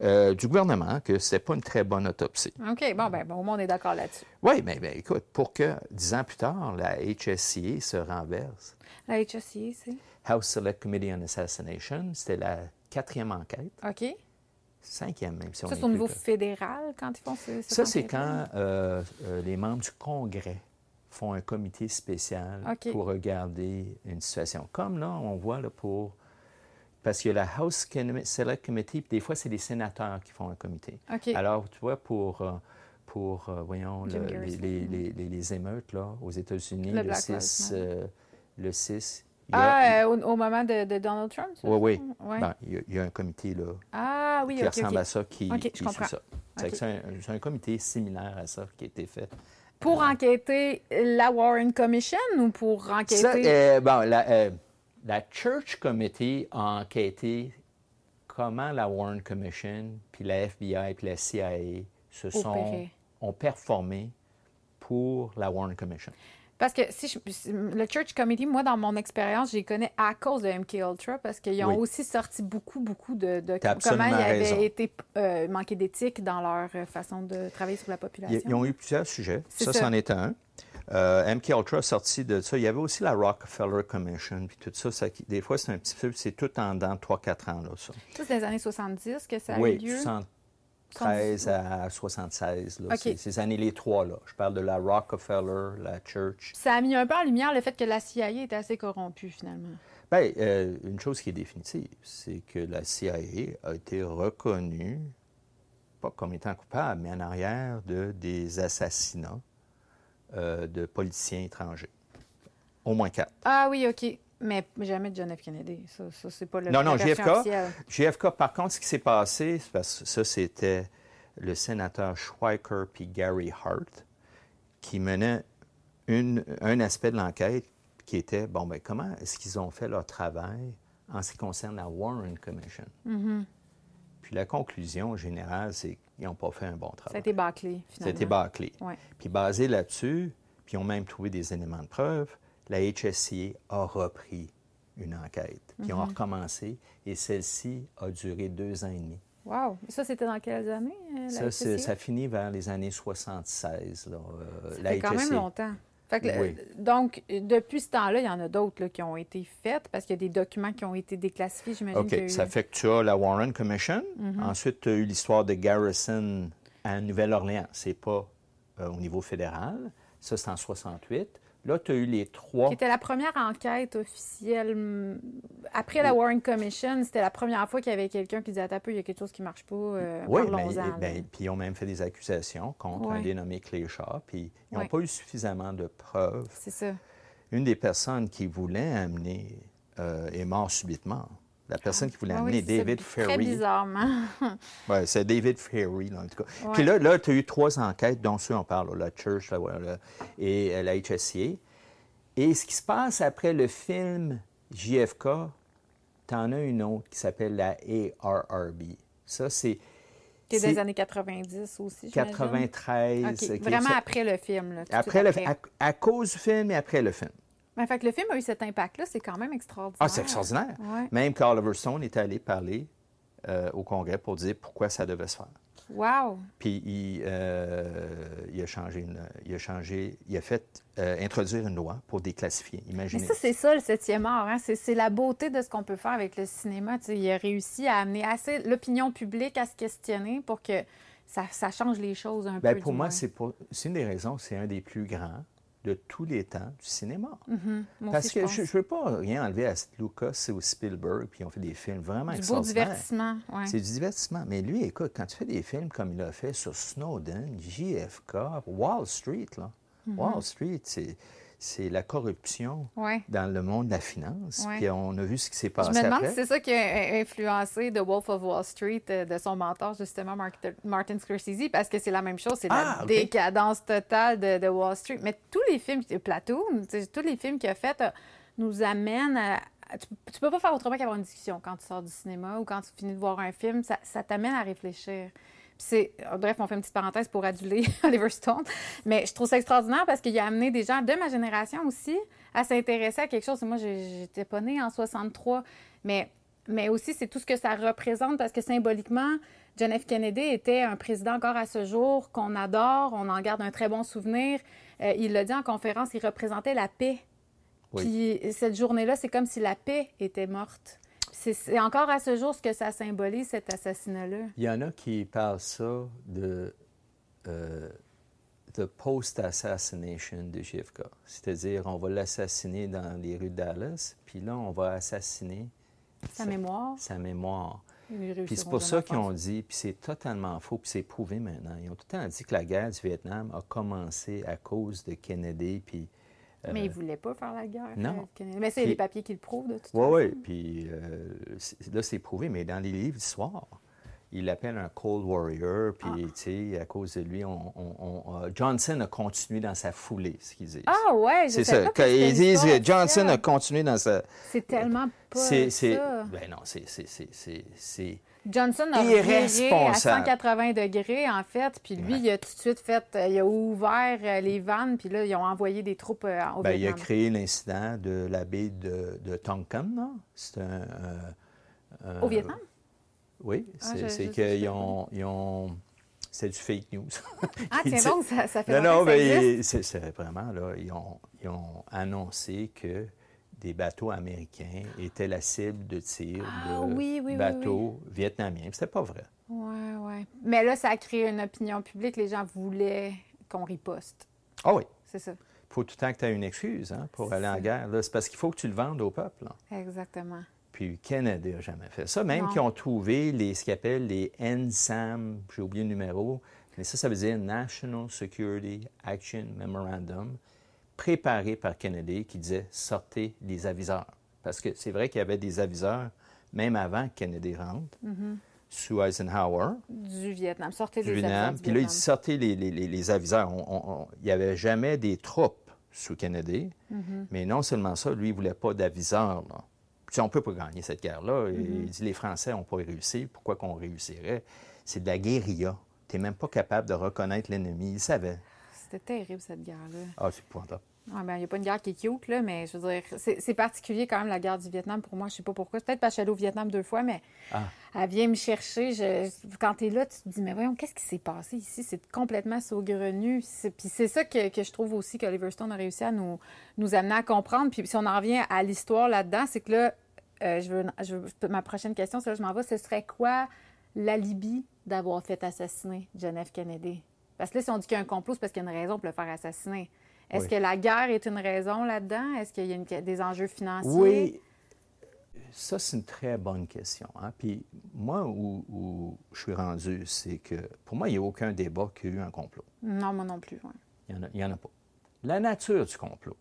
euh, du gouvernement que ce pas une très bonne autopsie. OK, bon, ben, bon, au moins, on est d'accord là-dessus. Oui, mais ben, écoute, pour que, dix ans plus tard, la HSCA se renverse. La HSCA, c'est? House Select Committee on Assassination, c'était la quatrième enquête. OK. Cinquième, même si on Ça, c'est au niveau fédéral, quand ils font ce, Ça, c'est quand euh, euh, les membres du Congrès font un comité spécial pour regarder une situation. Comme là, on voit là, pour parce que la House Select Committee, des fois, c'est les sénateurs qui font un comité. Alors, tu vois, pour, euh, pour voyons, les, les, les, émeutes là, aux États-Unis, le, 6, euh, le 6 ah, au, moment de, Donald Trump? Ça? Oui, oui. Ben, il, y a, un comité là, ah, oui, qui ressemble à ça, qui, qui suit ça. C'est un, un, comité similaire à ça qui a été fait. Pour enquêter la Warren Commission ou pour enquêter... Ça, bon, la, la Church Committee a enquêté comment la Warren Commission, puis la FBI, puis la CIA se sont, ont performé pour la Warren Commission. Parce que si, le Church Committee, moi, dans mon expérience, je les connais à cause de MK Ultra parce qu'ils ont aussi sorti beaucoup, beaucoup de, comment ils avaient été euh, manqués d'éthique dans leur euh, façon de travailler sur la population. Ils, ont eu plusieurs sujets. Ça, c'en était un. Euh, MK Ultra sorti de ça. Il y avait aussi la Rockefeller Commission, puis tout ça. des fois, c'est un petit peu, c'est tout en dans 3-4 ans, là, ça. ça c'est des années 70 que ça a oui, eu lieu? 13 à 76. Ces années, les trois, là. Je parle de la Rockefeller, la Church. Ça a mis un peu en lumière le fait que la CIA était assez corrompue, finalement. Bien, une chose qui est définitive, c'est que la CIA a été reconnue, pas comme étant coupable, mais en arrière de des assassinats euh, de politiciens étrangers. Au moins quatre. Ah oui, OK. Mais jamais de John F. Kennedy. Ça, ça c'est pas le Non, non, JFK. JFK, par contre, ce qui s'est passé, parce que ça, c'était le sénateur Schweiker puis Gary Hart qui menait une, un aspect de l'enquête qui était, bon, ben comment est-ce qu'ils ont fait leur travail en ce qui concerne la Warren Commission? Mm-hmm. Puis la conclusion générale, c'est qu'ils n'ont pas fait un bon travail. Été bâclé, finalement. Été bâclé. Puis basé là-dessus, puis ils ont même trouvé des éléments de preuve, la HSCA a repris une enquête. Puis ils ont mhm. recommencé, et celle-ci a duré deux ans et demi. Wow! Ça, c'était dans quelles années? Euh, la ça, ça finit vers les années 76. Là, euh, ça fait quand même longtemps donc, depuis ce temps-là, il y en a d'autres qui ont été faites parce qu'il y a des documents qui ont été déclassifiés, j'imagine. OK. Ça fait que tu as la Warren Commission. Mhm. Ensuite, tu as eu l'histoire de Garrison à Nouvelle-Orléans. C'est pas euh, au niveau fédéral. Ça, c'est en 68. Là, tu as eu les trois. C'était la première enquête officielle. Mm, après la Warren Commission, c'était la première fois qu'il y avait quelqu'un qui disait Attends il y a quelque chose qui ne marche pas. Euh, oui, mais, ben, puis ils ont même fait des accusations contre un dénommé Cléchard, puis ils n'ont pas eu suffisamment de preuves. C'est ça. Une des personnes qui voulait amener euh, est morte subitement. La personne qui voulait ah amener, David Ferry. Très bizarrement. oui, c'est David Ferry, là, en tout cas. Puis là, là tu as eu trois enquêtes, dont ceux on parle, la Church et euh, la HSCA. Et ce qui se passe après le film JFK, tu en as une autre qui s'appelle la ARRB. Ça, c'est. Qui est des années 90 aussi, 93. Vraiment après le film. Là, après, le, à, cause du film et après le film. Mais fait que le film a eu cet impact-là, c'est quand même extraordinaire. Ah, c'est extraordinaire. Même Carl Overstone est allé parler euh, au Congrès pour dire pourquoi ça devait se faire. Wow! Puis il, euh, il, a changé, il a changé, il a fait euh, introduire une loi pour déclassifier. Imaginez. Mais ça, c'est ça le septième art. Hein? C'est la beauté de ce qu'on peut faire avec le cinéma. il a réussi à amener assez l'opinion publique à se questionner pour que ça, ça change les choses un Ben, peu. pour moi, c'est une des raisons que c'est un des plus grands de tous les temps du cinéma. Mhm. Moi Parce aussi, que je ne veux pas rien enlever à Lucas ou Spielberg, puis ils ont fait des films vraiment Du beau divertissement. ouais. C'est du divertissement. Mais lui, écoute, quand tu fais des films comme il a fait sur Snowden, JFK, Wall Street, là, Mm-hmm. Wall Street, c'est, c'est la corruption Ouais. dans le monde de la finance. Ouais. Puis on a vu ce qui s'est Je passé me demande après. si c'est ça qui a influencé The Wolf of Wall Street euh, de son mentor, justement, Martin Scorsese, parce que c'est la même chose, c'est la Ah, décadence totale de, de Wall Street. Mais tous les films, tu sais, tous les films qu'il a fait euh, nous amènent à. à- Tu, tu peux pas faire autrement qu'avoir une discussion quand tu sors du cinéma ou quand tu finis de voir un film. Ça, ça t'amène à réfléchir. C'est, bref, on fait une petite parenthèse pour aduler Oliver Stone. Mais je trouve ça extraordinaire parce qu'il a amené des gens de ma génération aussi à s'intéresser à quelque chose. Moi, j'étais pas née en 63, mais, mais aussi c'est tout ce que ça représente parce que symboliquement, John F. Kennedy était un président encore à ce jour qu'on adore, on en garde un très bon souvenir. Euh, il l'a dit en conférence, il représentait la paix. Oui. Puis cette journée-là, c'est comme si la paix était morte. C'est- encore à ce jour ce que ça symbolise, cet assassinat-là. Il y en a qui parlent ça de euh, the post-assassination de JFK. C'est-à-dire, on va l'assassiner dans les rues de Dallas, puis là, on va assassiner Sa mémoire. sa mémoire. Puis c'est pour ça qu'ils ont dit, puis c'est totalement faux, puis c'est prouvé maintenant. Ils ont tout le temps dit que la guerre du Vietnam a commencé à cause de Kennedy, puis... euh, Mais ils ne voulaient pas faire la guerre. non. euh. Mais c'est les papiers qui le prouvent, de toute Oui, façon. oui. Puis euh, là, c'est prouvé, mais dans les livres d'histoire, il l'appelle un Cold Warrior, puis, Ah. tu sais, à cause de lui, on, on- on- euh, Johnson a continué dans sa foulée, ce qu'ils disent. Ah ouais, je c'est ça. pas que ils disent que Johnson a continué dans sa. C'est tellement pas C'est. ça. Ben non, c'est- Johnson a viré à Irresponsable. 180 degrés, en fait, puis lui, Ouais. il a tout de suite fait, euh, il a ouvert euh, les vannes, puis là, ils ont envoyé des troupes euh, au Ben, il a Vietnam. créé l'incident de la baie de, de Tonkin, là. C'est un. euh, Au Vietnam? Oui, Ah, c'est je qu'ils ont, ils ont. C'est du fake news. Ah, tiens donc, ça, ça fait Non, non, mais c'est vraiment, là, ils ont, ils ont annoncé que des bateaux américains étaient la cible de tir Ah, de oui, oui, oui, bateaux vietnamiens. C'était pas vrai. Ouais, ouais. Mais là, ça a créé une opinion publique. Les gens voulaient qu'on riposte. Ah oui, C'est ça. il faut tout le temps que tu aies une excuse hein, pour aller en guerre. C'est parce qu'il faut que tu le vendes au peuple. là. Exactement. Puis Kennedy n'a jamais fait ça. Même qu'ils ont trouvé les, ce qu'ils appellent les NSAM, j'ai oublié le numéro, mais ça, ça veut dire National Security Action Memorandum, préparé par Kennedy, qui disait sortez les aviseurs. Parce que c'est vrai qu'il y avait des aviseurs, même avant que Kennedy rentre, Mm-hmm. sous Eisenhower, Du Vietnam. Sortez du avions Vietnam. Puis là, il dit sortez les, les- les- les aviseurs. Il n'y avait jamais des troupes sous Kennedy. Mm-hmm. Mais non seulement ça, lui, il ne voulait pas d'aviseurs. Puis on ne peut pas gagner cette guerre-là. Mm-hmm. Il dit les Français n'ont pas réussi. Pourquoi qu'on réussirait? C'est de la guérilla. Tu n'es même pas capable de reconnaître l'ennemi. Il savait. C'était terrible, cette guerre-là. Ah, c'est épouvantable. Ouais, ben, il n'y a pas une guerre qui est cute, là, mais je veux dire, c'est particulier quand même la guerre du Vietnam pour moi. Je sais pas pourquoi. Peut-être parce que je suis allée au Vietnam deux fois, mais Ah. elle vient me chercher. Je- quand tu es là, tu te dis, mais voyons, qu'est-ce qui s'est passé ici? C'est complètement saugrenu. C'est- Puis c'est ça que, que je trouve aussi qu'Oliver Stone a réussi à nous, nous amener à comprendre. Puis si on en revient à l'histoire là-dedans, c'est que là, euh, je veux, je veux- ma prochaine question, c'est là, je m'en vais, ce serait quoi l'alibi d'avoir fait assassiner John F. Kennedy? Parce que là, si on dit qu'il y a un complot, c'est parce qu'il y a une raison pour le faire assassiner. Est-ce Oui. que la guerre est une raison là-dedans? Est-ce qu'il y a une- des enjeux financiers? Oui, ça, c'est une très bonne question. hein. Puis moi, où, où je suis rendu, c'est que pour moi, il n'y a aucun débat qu'il y a eu un complot. Non, moi non plus. ouais. Il n'y en, a- en pas. La nature du complot,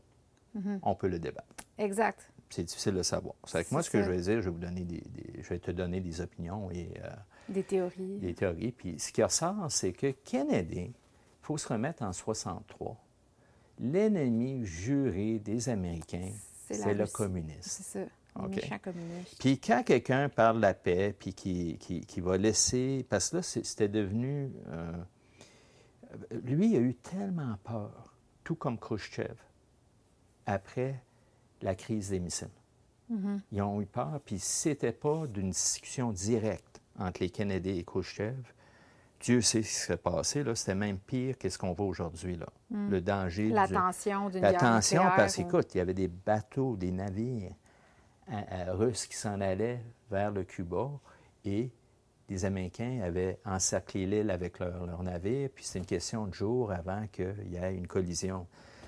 Mm-hmm. on peut le débattre. Exact. C'est difficile de savoir. C'est que moi, ce que je vais dire, je vais, vous donner des, des- je vais te donner des opinions et euh, Des théories. des théories. Puis ce qui ressort, c'est que Kennedy, il faut se remettre en 63. L'ennemi juré des Américains, C'est le communisme. C'est ça. Puis quand quelqu'un parle de la paix, puis qui, qui, qui va laisser... Parce que là, c'était devenu... euh, lui, il a eu tellement peur, tout comme Khrushchev, après la crise des missiles. Mm-hmm. Ils ont eu peur, puis c'était pas d'une discussion directe entre les Kennedy et Khrushchev, Dieu sait ce qui s'est passé, là, c'était même pire que ce qu'on voit aujourd'hui, là. Le danger... La du- tension d'une la guerre tension, parce ou- qu'écoute, il y avait des bateaux, des navires euh, euh, russes qui s'en allaient vers le Cuba et les Américains avaient encerclé l'île avec leur, leur navire, puis c'est une question de jours avant qu'il y ait une collision.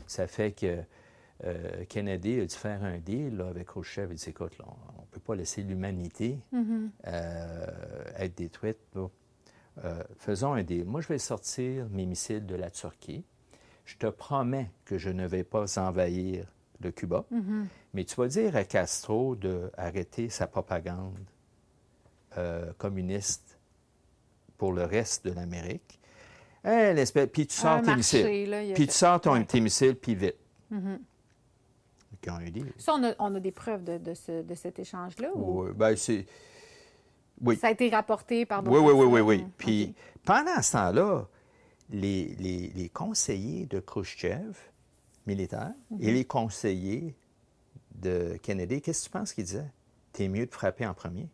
Ça fait que euh, Kennedy a dû faire un deal là, avec Khrushchev. Il dit Écoute, là, on ne peut pas laisser l'humanité euh, être détruite. là. Euh, faisons un deal. Moi, je vais sortir mes missiles de la Turquie. Je te promets que je ne vais pas envahir le Cuba, mais tu vas dire à Castro d'arrêter sa propagande euh, communiste pour le reste de l'Amérique. Hein, puis tu sors tes missiles. Puis tu sors ton, tes missiles, puis vite. Ils ont un deal. Ça, on a, on a des preuves de, de ce- de cet échange-là? ou? Oui, ben, c'est... Oui. Ça a été rapporté par Oui, oui, oui, oui, oui. Puis pendant ce temps-là, les, les- les conseillers de Khrushchev, militaires, Mhm. et les conseillers de Kennedy, qu'est-ce que tu penses qu'ils disaient? T'es mieux de frapper en premier.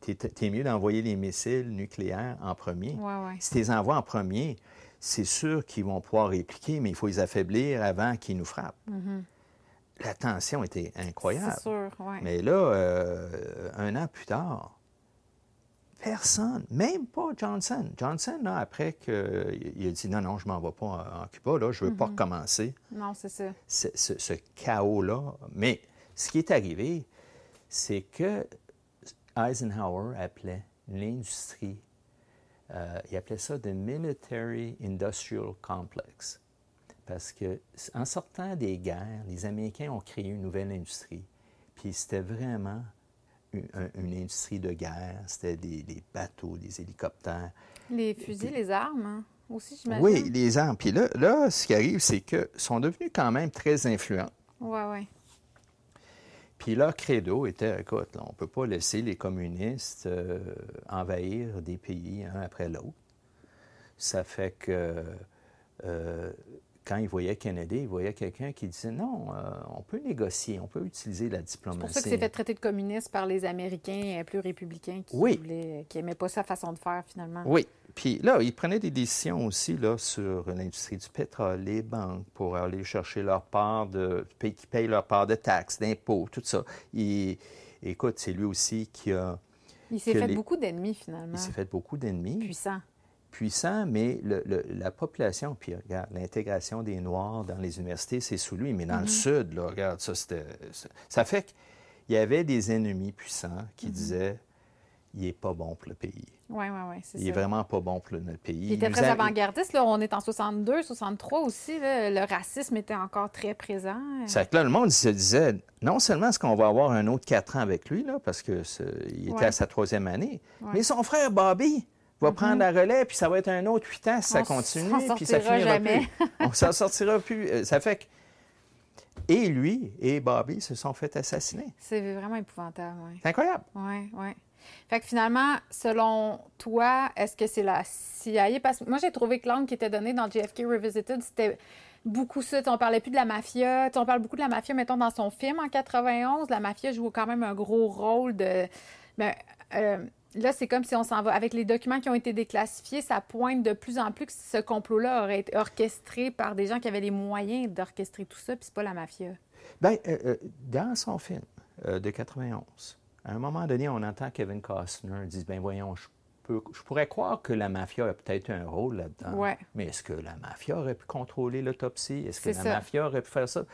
T'es, mieux d'envoyer les missiles nucléaires en premier. Ouais, ouais. Si tu les envoies en premier, c'est sûr qu'ils vont pouvoir répliquer, mais il faut les affaiblir avant qu'ils nous frappent. La tension était incroyable. Mhm. C'est sûr, oui. Mais là, euh, un an plus tard, personne, même pas Johnson. Johnson, là, après qu'il a dit non, non, je m'en vais pas en, Cuba, là, je veux pas recommencer Non, c'est ça. ce chaos-là. Mais ce qui est arrivé, c'est que Eisenhower appelait l'industrie, euh, il appelait ça the Military Industrial Complex. Parce que en sortant des guerres, les Américains ont créé une nouvelle industrie. Puis c'était vraiment une, un- une industrie de guerre. C'était des, des bateaux, des hélicoptères. Les fusils, les armes hein, aussi, j'imagine. Oui, les armes. Puis là, là, ce qui arrive, c'est qu'ils sont devenus quand même très influents. Oui, oui. Puis leur credo était, écoute, là, on ne peut pas laisser les communistes euh, envahir des pays un après l'autre. Ça fait que euh, quand ils voyaient Kennedy, ils voyaient quelqu'un qui disait, non, euh, on peut négocier, on peut utiliser la C'est diplomatie. pour ça que c'est fait traiter de communiste par les Américains euh, plus républicains qui Oui. voulaient, qui n'aimaient pas sa façon de faire, finalement. Oui. Puis là, ils prenaient des décisions aussi là, sur l'industrie du pétrole, les banques, pour aller chercher leur part de. qui payent leur part de taxes, d'impôts, tout ça. Il- écoute, c'est lui aussi qui a. Il s'est fait les- beaucoup d'ennemis, finalement. Il s'est fait beaucoup d'ennemis. Puissant. Puissant, mais le- le- la population, puis regarde, l'intégration des Noirs dans les universités, c'est sous lui, mais dans le sud, là, regarde, ça, c'était... ça- fait qu'il y avait des ennemis puissants qui disaient, il est pas bon pour le pays. Oui, oui, oui, c'est Il ça. est vraiment pas bon pour notre pays. Il était très a- avant-gardiste. Là, on est en 62, 63 aussi. là, le racisme était encore très présent. Fait que là, le monde il se disait, non seulement est-ce qu'on va avoir un autre quatre ans avec lui, là, parce qu'il était Ouais. à sa troisième année, Ouais. mais son frère Bobby va prendre la relais, puis ça va être un autre huit ans si ça On continue, puis ça finira jamais. plus. On s'en sortira plus. Euh, Ça fait que... Et lui et Bobby se sont fait assassiner. C'est vraiment épouvantable, oui. C'est incroyable. Oui, oui. Fait que finalement, selon toi, est-ce que c'est la CIA? Parce que moi, j'ai trouvé que l'angle qui était donné dans JFK Revisited, c'était beaucoup ça. On parlait plus de la mafia. On parle beaucoup de la mafia, mettons, dans son film en 91. La mafia joue quand même un gros rôle de... Mais, euh, là, c'est comme si on s'en va... Avec les documents qui ont été déclassifiés, ça pointe de plus en plus que ce complot-là aurait été orchestré par des gens qui avaient les moyens d'orchestrer tout ça, puis c'est pas la mafia. Bien, dans son film euh, de 91, à un moment donné, on entend Kevin Costner dire, ben voyons, je, peux- je pourrais croire que la mafia a peut-être un rôle là-dedans. Ouais. Mais est-ce que la mafia aurait pu contrôler l'autopsie? Est-ce que la ça. mafia aurait pu faire ça?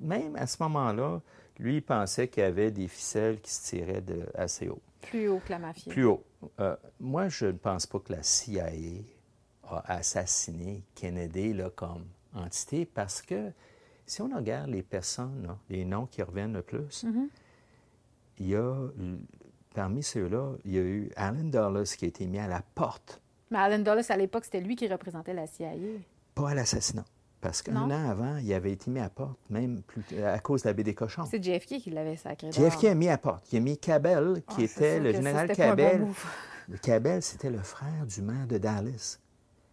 Même à ce moment-là, lui, il pensait qu'il y avait des ficelles qui se tiraient de assez haut. Plus haut que la mafia. Plus haut. Euh, moi, je ne pense pas que la CIA a assassiné Kennedy là, comme entité parce que si on regarde les personnes, là, les noms qui reviennent le plus, il y a, parmi ceux-là, il y a eu Alan Dulles qui a été mis à la porte, Mais Alan Dulles, à l'époque, c'était lui qui représentait la CIA. pas à l'assassinat. Parce qu'un an avant, il avait été mis à porte, même plus, à cause de la baie des cochons. C'est JFK qui l'avait sacré. JFK a mis à porte. Il a mis Cabell, qui Ah, c'est était le général un bon Cabell. Le Cabell, c'était le frère du maire de Dallas,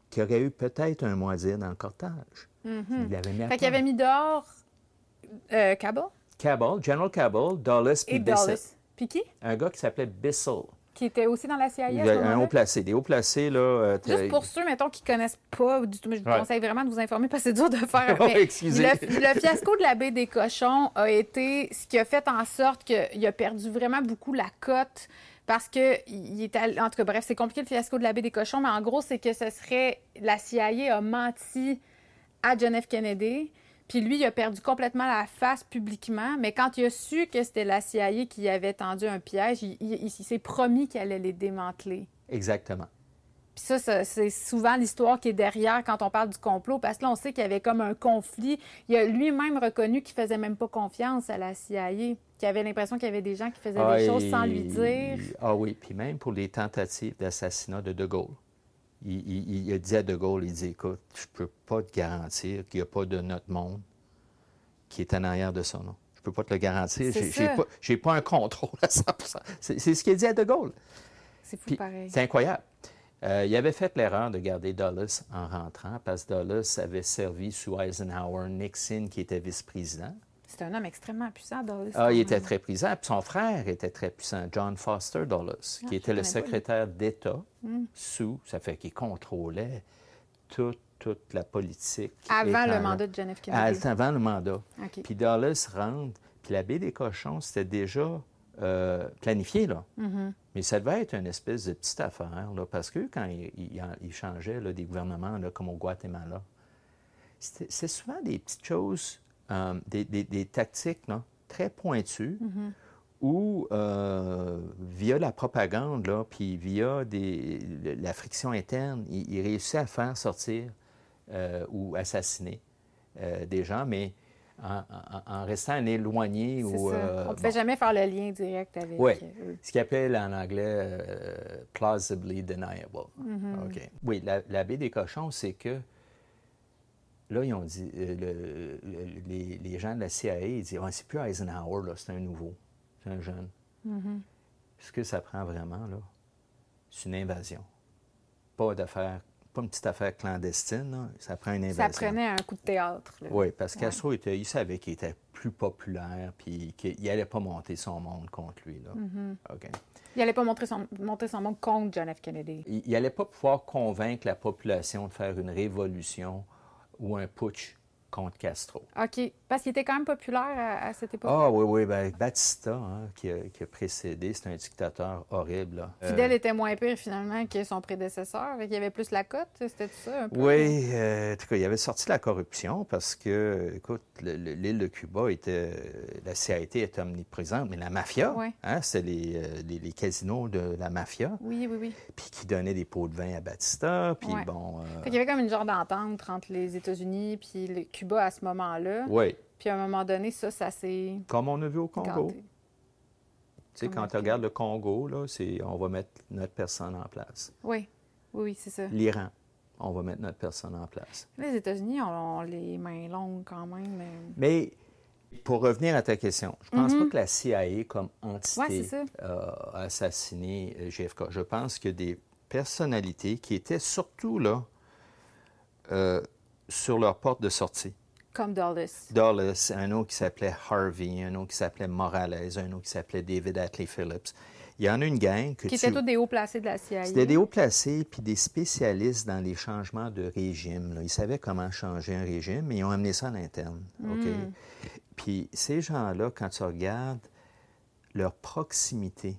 qui aurait eu peut-être un dire dans le cortège. Il l'avait mis à. Fait qu'il porte. avait mis dehors euh, Cabell? Cabell, General Cabell, Dulles puis et Bissell. Puis qui? Un gars qui s'appelait Bissell. Qui était aussi dans la CIA Il y a un haut placé. Des hauts placés, là. euh, Juste pour ceux, mettons, qui connaissent pas du tout, mais je vous Ouais. conseille vraiment de vous informer parce que c'est dur de faire. Oh, excusez. Le, le fiasco de la baie des cochons a été ce qui a fait en sorte qu'il a perdu vraiment beaucoup la cote parce que il est allé- en tout cas bref, c'est compliqué le fiasco de la baie des cochons, mais en gros, c'est que ce serait la CIA a menti à John F. Kennedy, puis lui il a perdu complètement la face publiquement, mais quand il a su que c'était la CIA qui avait tendu un piège, il, il- il s'est promis qu'il allait les démanteler. Exactement. Puis ça, ça, c'est souvent l'histoire qui est derrière quand on parle du complot, parce que là, on sait qu'il y avait comme un conflit. Il a lui-même reconnu qu'il faisait même pas confiance à la CIA, qu'il avait l'impression qu'il y avait des gens qui faisaient Ah, des choses et- sans lui dire. Ah oui, puis même pour les tentatives d'assassinat de De Gaulle. Il, il- dit à De Gaulle, il dit, écoute, je peux pas te garantir qu'il n'y a pas de notre monde qui est en arrière de ça, non. Je peux pas te le garantir. J'ai ça. pas, pas un contrôle à 100 C'est ce qu'il a dit à De Gaulle. C'est fou Puis, pareil. C'est incroyable. Euh, il avait fait l'erreur de garder Dulles en rentrant parce que Dulles avait servi sous Eisenhower, Nixon, qui était vice-président. C'est un homme extrêmement puissant, Dulles. Ah, il était même. très puissant. Puis son frère était très puissant, John Foster Dulles, Ah, qui était le. Hmm. secrétaire d'État sous, ça fait qu'il contrôlait toute, toute la politique. Avant le mandat de John F. Kennedy. Avant le mandat. Puis Dulles rentre, puis la baie des cochons, c'était déjà euh, planifié, là. Mm-hmm. Mais ça devait être une espèce de petite affaire, là, parce que quand il, il- il changeait là, des gouvernements, là, comme au Guatemala, c'est souvent des petites choses, euh, des, des- des tactiques là, très pointues, où, euh, via la propagande, là, puis via des, la friction interne, il, il réussit à faire sortir euh, ou assassiner des gens, mais en, en- en restant éloigné ou... ça. on ne bon. pouvait jamais faire le lien direct avec Oui, euh, eux. ce qu'ils appellent en anglais plausibly deniable. Mm-hmm. OK. Oui, la, la baie des cochons, c'est que là, ils ont dit, euh, le- le- les, les gens de la CIA, ils disent, Ouais, c'est plus Eisenhower, là, c'est un nouveau, c'est un jeune. Mm-hmm. Ce que ça prend vraiment, là, c'est une invasion. Pas d'affaire, pas une petite affaire clandestine, là, ça prend une Ça invasion. prenait un coup de théâtre. là. Oui, parce qu'Astro, était- il savait qu'il était plus populaire, puis qu'il n'allait pas monter son monde contre lui. Là. Mm-hmm. Il n'allait pas montrer son, montrer son monde contre John F. Kennedy. Il n'allait pas pouvoir convaincre la population de faire une révolution ou un putsch contre Castro. OK. Parce qu'il était quand même populaire à, à cette époque. Ah oui, oui, ben, Batista, hein, qui, a, qui a précédé, c'est un dictateur horrible. là. Euh, Fidel était moins pire finalement que son prédécesseur. Qu'il y avait plus la cote. C'était ça un peu? Oui, euh, en tout cas, il avait sorti la corruption parce que, écoute, le- le- l'île de Cuba était. La CIA était omniprésente, mais la mafia, hein, les, euh, les- les casinos de la mafia, Oui, oui, oui. puis qui donnaient des pots de vin à Batista, puis bon. euh, Fait qu'il y avait comme une genre d'entente entre les États-Unis puis le Cuba à ce moment-là. oui, Puis à un moment donné, ça, ça s'est comme on a vu au Congo. gâté. Tu sais, quand tu regardes le Congo, là, c'est on va mettre notre personne en place. Oui, oui, oui, c'est ça. L'Iran, on va mettre notre personne en place. Les États-Unis ont, ont les mains longues quand même. mais- Mais pour revenir à ta question, je pense pas que la CIA comme entité euh, a assassiné euh, JFK. Je pense que des personnalités qui étaient surtout là euh, sur leur porte de sortie. Comme Dulles. Dulles, un autre qui s'appelait Harvey, un autre qui s'appelait Morales, un autre qui s'appelait David Atlee Phillips. Il y en a une gang que Qui tu... étaient tous des hauts placés de la CIA. C'était des hauts placés puis des spécialistes dans les changements de régime. là. Ils savaient comment changer un régime, mais ils ont amené ça à l'interne. OK? Puis ces gens-là, quand tu regardes leur proximité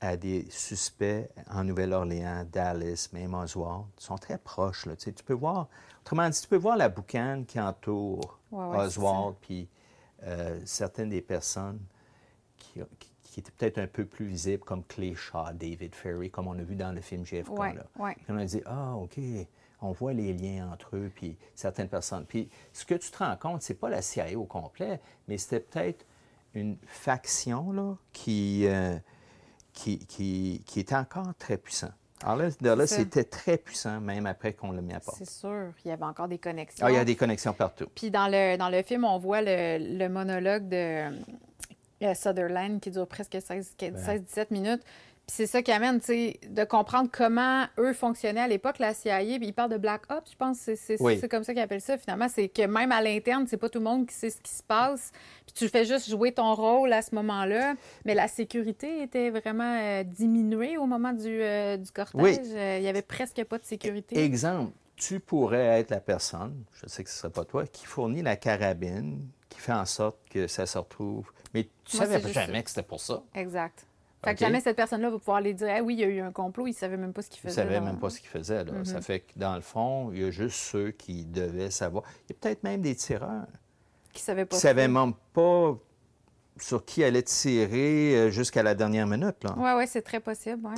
à des suspects en Nouvelle-Orléans, Dallas, même Oswald, sont très proches. Là. Tu, sais, tu peux voir, autrement dit, tu peux voir la boucane qui entoure Ouais, Oswald, puis euh, certaines des personnes qui, qui- qui étaient peut-être un peu plus visibles, comme Clay Shaw, David Ferry, comme on a vu dans le film JFK. Ouais, là. ouais. Puis on a dit, ah, OK, on voit les liens entre eux, puis certaines personnes. Puis ce que tu te rends compte, c'est pas la CIA au complet, mais c'était peut-être une faction là, qui, euh, qui, qui, qui était encore très puissant. Alors là, de c'était très puissant, même après qu'on l'a mis à part. C'est sûr. Il y avait encore des connexions. Ah, il y a des connexions partout. Puis dans le, dans le film, on voit le, le monologue de euh, Sutherland qui dure presque 16-17 minutes. C'est ça qui amène, tu sais, de comprendre comment eux fonctionnaient à l'époque, la CIA. Puis ils parlent de Black Ops, je pense. C'est c'est- Oui. comme ça qu'ils appellent ça, finalement. C'est que même à l'interne, c'est pas tout le monde qui sait ce qui se passe. Puis tu fais juste jouer ton rôle à ce moment-là. Mais la sécurité était vraiment euh, diminuée au moment du, euh, du cortège. Oui. Euh, Il y avait presque pas de sécurité. Exemple, tu pourrais être la personne, je sais que ce ne serait pas toi, qui fournit la carabine, qui fait en sorte que ça se retrouve. Mais tu Moi, savais jamais ça. que c'était pour ça. Exact. Fait que jamais cette personne-là va pouvoir aller dire ah oui, il y a eu un complot, il ne savait même pas ce qu'il faisait. Il ne savait même pas ce qu'il faisait. Là. Ça mhm. fait que dans le fond, il y a juste ceux qui devaient savoir. Il y a peut-être même des tireurs qui savaient pas. Qui savaient même pas sur qui allait tirer euh, jusqu'à la dernière minute. Oui, oui, c'est très possible.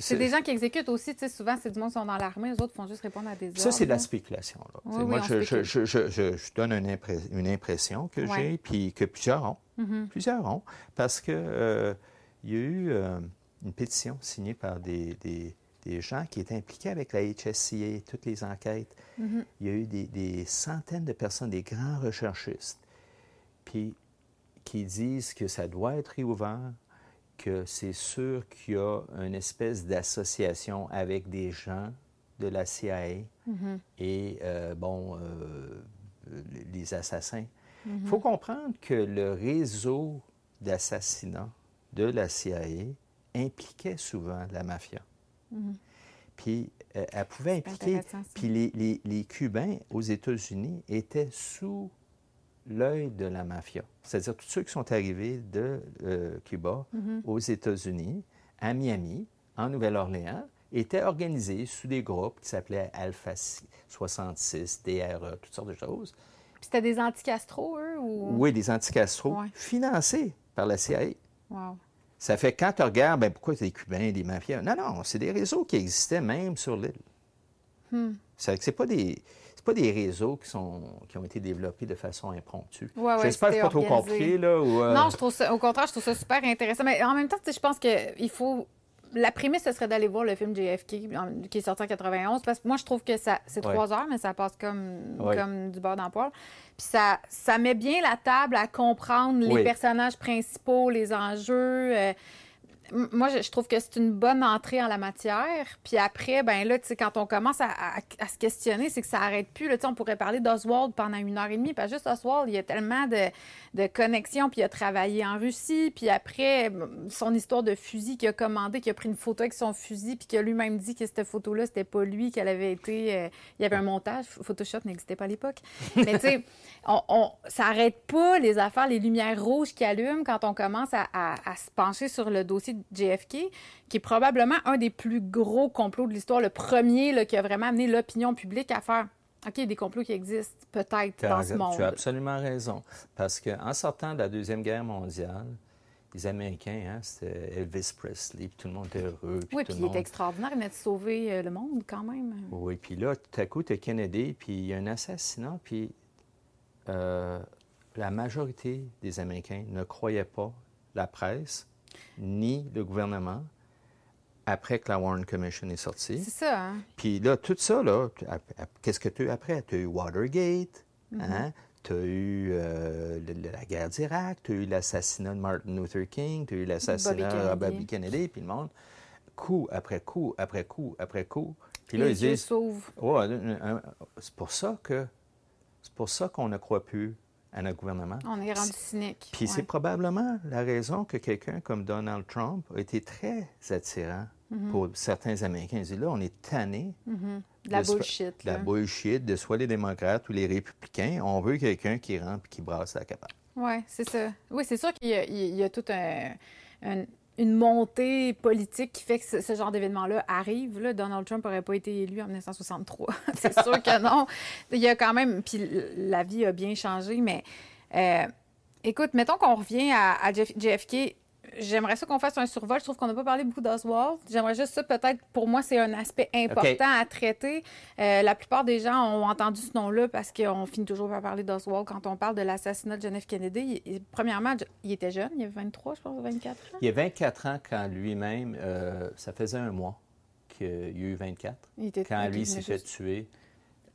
C'est des gens qui exécutent aussi. Souvent, c'est du monde qui sont dans l'armée. Les autres font juste répondre à des ordres. Ça, c'est de la spéculation. moi, je, je, donne une, impression que j'ai, puis que plusieurs ont. Mm-hmm. Plusieurs ont. Parce que euh, il y a eu euh, une pétition signée par des, gens qui étaient impliqués avec la HSCA, toutes les enquêtes. Mm-hmm. Il y a eu des, des, centaines de personnes, des grands recherchistes, puis qui disent que ça doit être réouvert, que c'est sûr qu'il y a une espèce d'association avec des gens de la CIA mm-hmm. et, euh, bon, euh, les assassins. Il mm-hmm. faut comprendre que le réseau d'assassinats de la CIA impliquait souvent la mafia. Mm-hmm. Puis euh, elle pouvait impliquer. Puis les, les, les, Cubains aux États-Unis étaient sous l'œil de la mafia. C'est-à-dire tous ceux qui sont arrivés de euh, Cuba mhm. aux États-Unis, à Miami, en Nouvelle-Orléans, étaient organisés sous des groupes qui s'appelaient Alpha 66, DRE, toutes sortes de choses. Puis c'était des anticastros, eux? Ou... Oui, des anticastros, financés par la CIA. Wow. Ça fait quand tu regardes, ben, pourquoi c'est des Cubains, des mafias? Non, non, c'est des réseaux qui existaient même sur l'île. Hmm. C'est pas des pas des réseaux qui, sont, qui ont été développés de façon impromptue. Ouais, J'espère que c'est pas trop compliqué. Là, euh, Non, je trouve ça, au contraire, je trouve ça super intéressant. Mais en même temps, je pense qu'il faut la prémisse, ce serait d'aller voir le film JFK qui est sorti en 91, parce que moi, je trouve que ça, c'est trois heures, mais ça passe comme, comme du beurre dans Puis ça, ça met bien la table à comprendre les personnages principaux, les enjeux. Euh, moi, je, trouve que c'est une bonne entrée en la matière. Puis après, ben là, tu sais, quand on commence à, se questionner, c'est que ça arrête plus. Là, on pourrait parler d'Oswald pendant une heure et demie. Pas juste Oswald, il y a tellement de, de connexions. Puis il a travaillé en Russie. Puis après, son histoire de fusil qu'il a commandé, qu'il a pris une photo avec son fusil, puis qu'il a lui-même dit que cette photo-là, c'était pas lui, qu'elle avait été... Euh, il y avait un montage. Photoshop n'existait pas à l'époque. Mais tu sais, on, ça arrête pas les affaires, les lumières rouges qui allument quand on commence à, à se pencher sur le dossier JFK, qui est probablement un des plus gros complots de l'histoire, le premier là, qui a vraiment amené l'opinion publique à faire OK, des complots qui existent peut-être dans ce monde. Tu as absolument raison. Parce qu'en sortant de la Deuxième Guerre mondiale, les Américains, hein, c'était Elvis Presley, puis tout le monde était heureux. oui, puis il est extraordinaire, il venait de sauver euh, le monde quand même. Oui, puis là, tout à coup, tu as Kennedy, puis il y a un assassinat, puis euh, la majorité des Américains ne croyaient pas la presse, ni le gouvernement après que la Warren Commission est sortie. C'est ça. Hein? Puis là, tout ça, là, qu'est-ce que tu as eu après? Tu as eu Watergate, mm-hmm. hein? tu as eu euh, la guerre d'Irak, tu as eu l'assassinat de Martin Luther King, tu as eu l'assassinat de Bobby Kennedy, puis le monde, coup après coup, après coup, après coup. Puis là, ils disent... Ouais, c'est pour ça que... C'est pour ça qu'on ne croit plus à notre gouvernement. On est rendu cynique. Puis c'est probablement la raison que quelqu'un comme Donald Trump a été très attirant mhm. pour certains Américains. Ils disent là, on est tanné. Mhm. De la bullshit. De la bullshit, de soit les démocrates ou les républicains. On veut quelqu'un qui rentre et qui brasse la capable. Oui, c'est ça. Oui, c'est sûr qu'il y, a tout un une montée politique qui fait que ce, genre d'événement-là arrive. Là, Donald Trump n'aurait pas été élu en 1963. c'est sûr que non. Il y a quand même... Puis la vie a bien changé, mais... Euh, écoute, mettons qu'on revient à, à JFK j'aimerais ça qu'on fasse un survol. Je trouve qu'on n'a pas parlé beaucoup d'Oswald. J'aimerais juste ça, peut-être, pour moi, c'est un aspect important à traiter. Euh, la plupart des gens ont entendu ce nom-là parce qu'on finit toujours par parler d'Oswald quand on parle de l'assassinat de John F. Kennedy. premièrement, il était jeune, il avait 23, je pense, 24 ans. Il a 24 ans quand lui-même, euh, ça faisait un mois qu'il a eu 24. Il était quand lui s'est fait tuer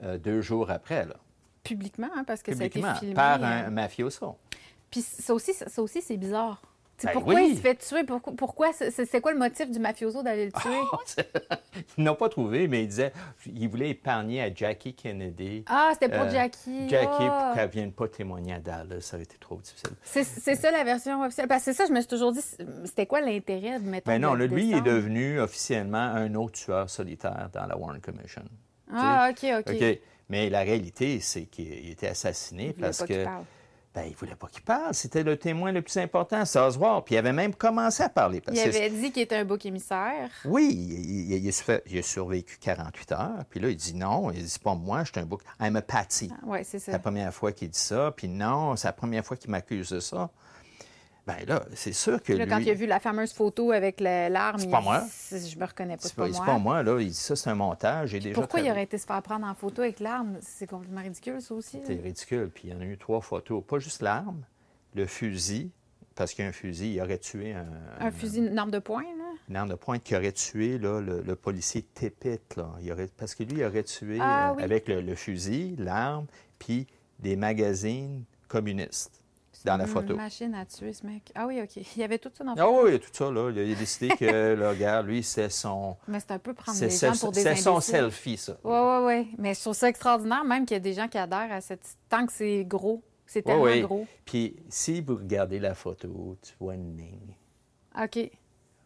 euh, deux jours après, là. Publiquement, hein, parce que ça a été filmé. Par un mafioso. Puis ça aussi, ça aussi c'est bizarre. Ben pourquoi il se fait tuer? Pourquoi? c'est quoi le motif du mafioso d'aller le tuer? ils n'ont pas trouvé, mais il disait il voulait épargner à Jackie Kennedy. Ah, c'était pour euh, Jackie. Jackie, pour ah. qu'elle ne vienne pas témoigner à Dallas. Ça aurait été trop difficile. C'est ça la version officielle. Parce que c'est ça, je me suis toujours dit, c'était quoi l'intérêt de mettre Ben non, lui, il est devenu officiellement un autre tueur solitaire dans la Warren Commission. Ah, OK, OK. OK. Mais la réalité, c'est qu'il était assassiné parce que Ben, il voulait pas qu'il parle. C'était le témoin le plus important, Oswald. Puis il avait même commencé à parler. parce Il que- avait dit qu'il était un bouc émissaire. Oui, il, il- il a survé- il a survécu 48 heures. Puis là, il dit non. Il dit, c'est pas moi, je suis un bouc. I'm a Patty. Oui, c'est C'est ça. la première fois qu'il dit ça. Puis non, c'est la première fois qu'il m'accuse de ça. Ben là, c'est sûr que Là, lui... quand il a vu la fameuse photo avec l'arme, C'est pas moi. Je me reconnais pas, C'est pas, moi. là. Il dit ça, c'est un montage. Déjà Pourquoi il aurait été se faire prendre en photo avec l'arme? C'est complètement ridicule, ça aussi. C'est ridicule. Puis il y en a eu trois photos. Pas juste l'arme, le fusil, parce qu'un fusil, il aurait tué un, Un fusil, une arme de poing, là? une arme de pointe qui aurait tué là, le, le policier Tippett. Là. Il aurait, parce que lui, il aurait tué Ah euh, avec le, le fusil, l'arme, puis des magazines communistes dans la Une photo. machine à tuer, ce mec. Ah oui, OK. Il y avait tout ça dans la Ah photo. oui, tout ça, là. Il a décidé que, là, regarde, lui, c'est son, Mais c'est un peu prendre les gens pour des c'est son selfie, ça. Oui, oui, oui. Mais je trouve ça extraordinaire, même qu'il y a des gens qui adhèrent à cette... Tant que c'est gros. C'est tellement oui. gros. Puis, si vous regardez la photo, tu vois une ligne. OK.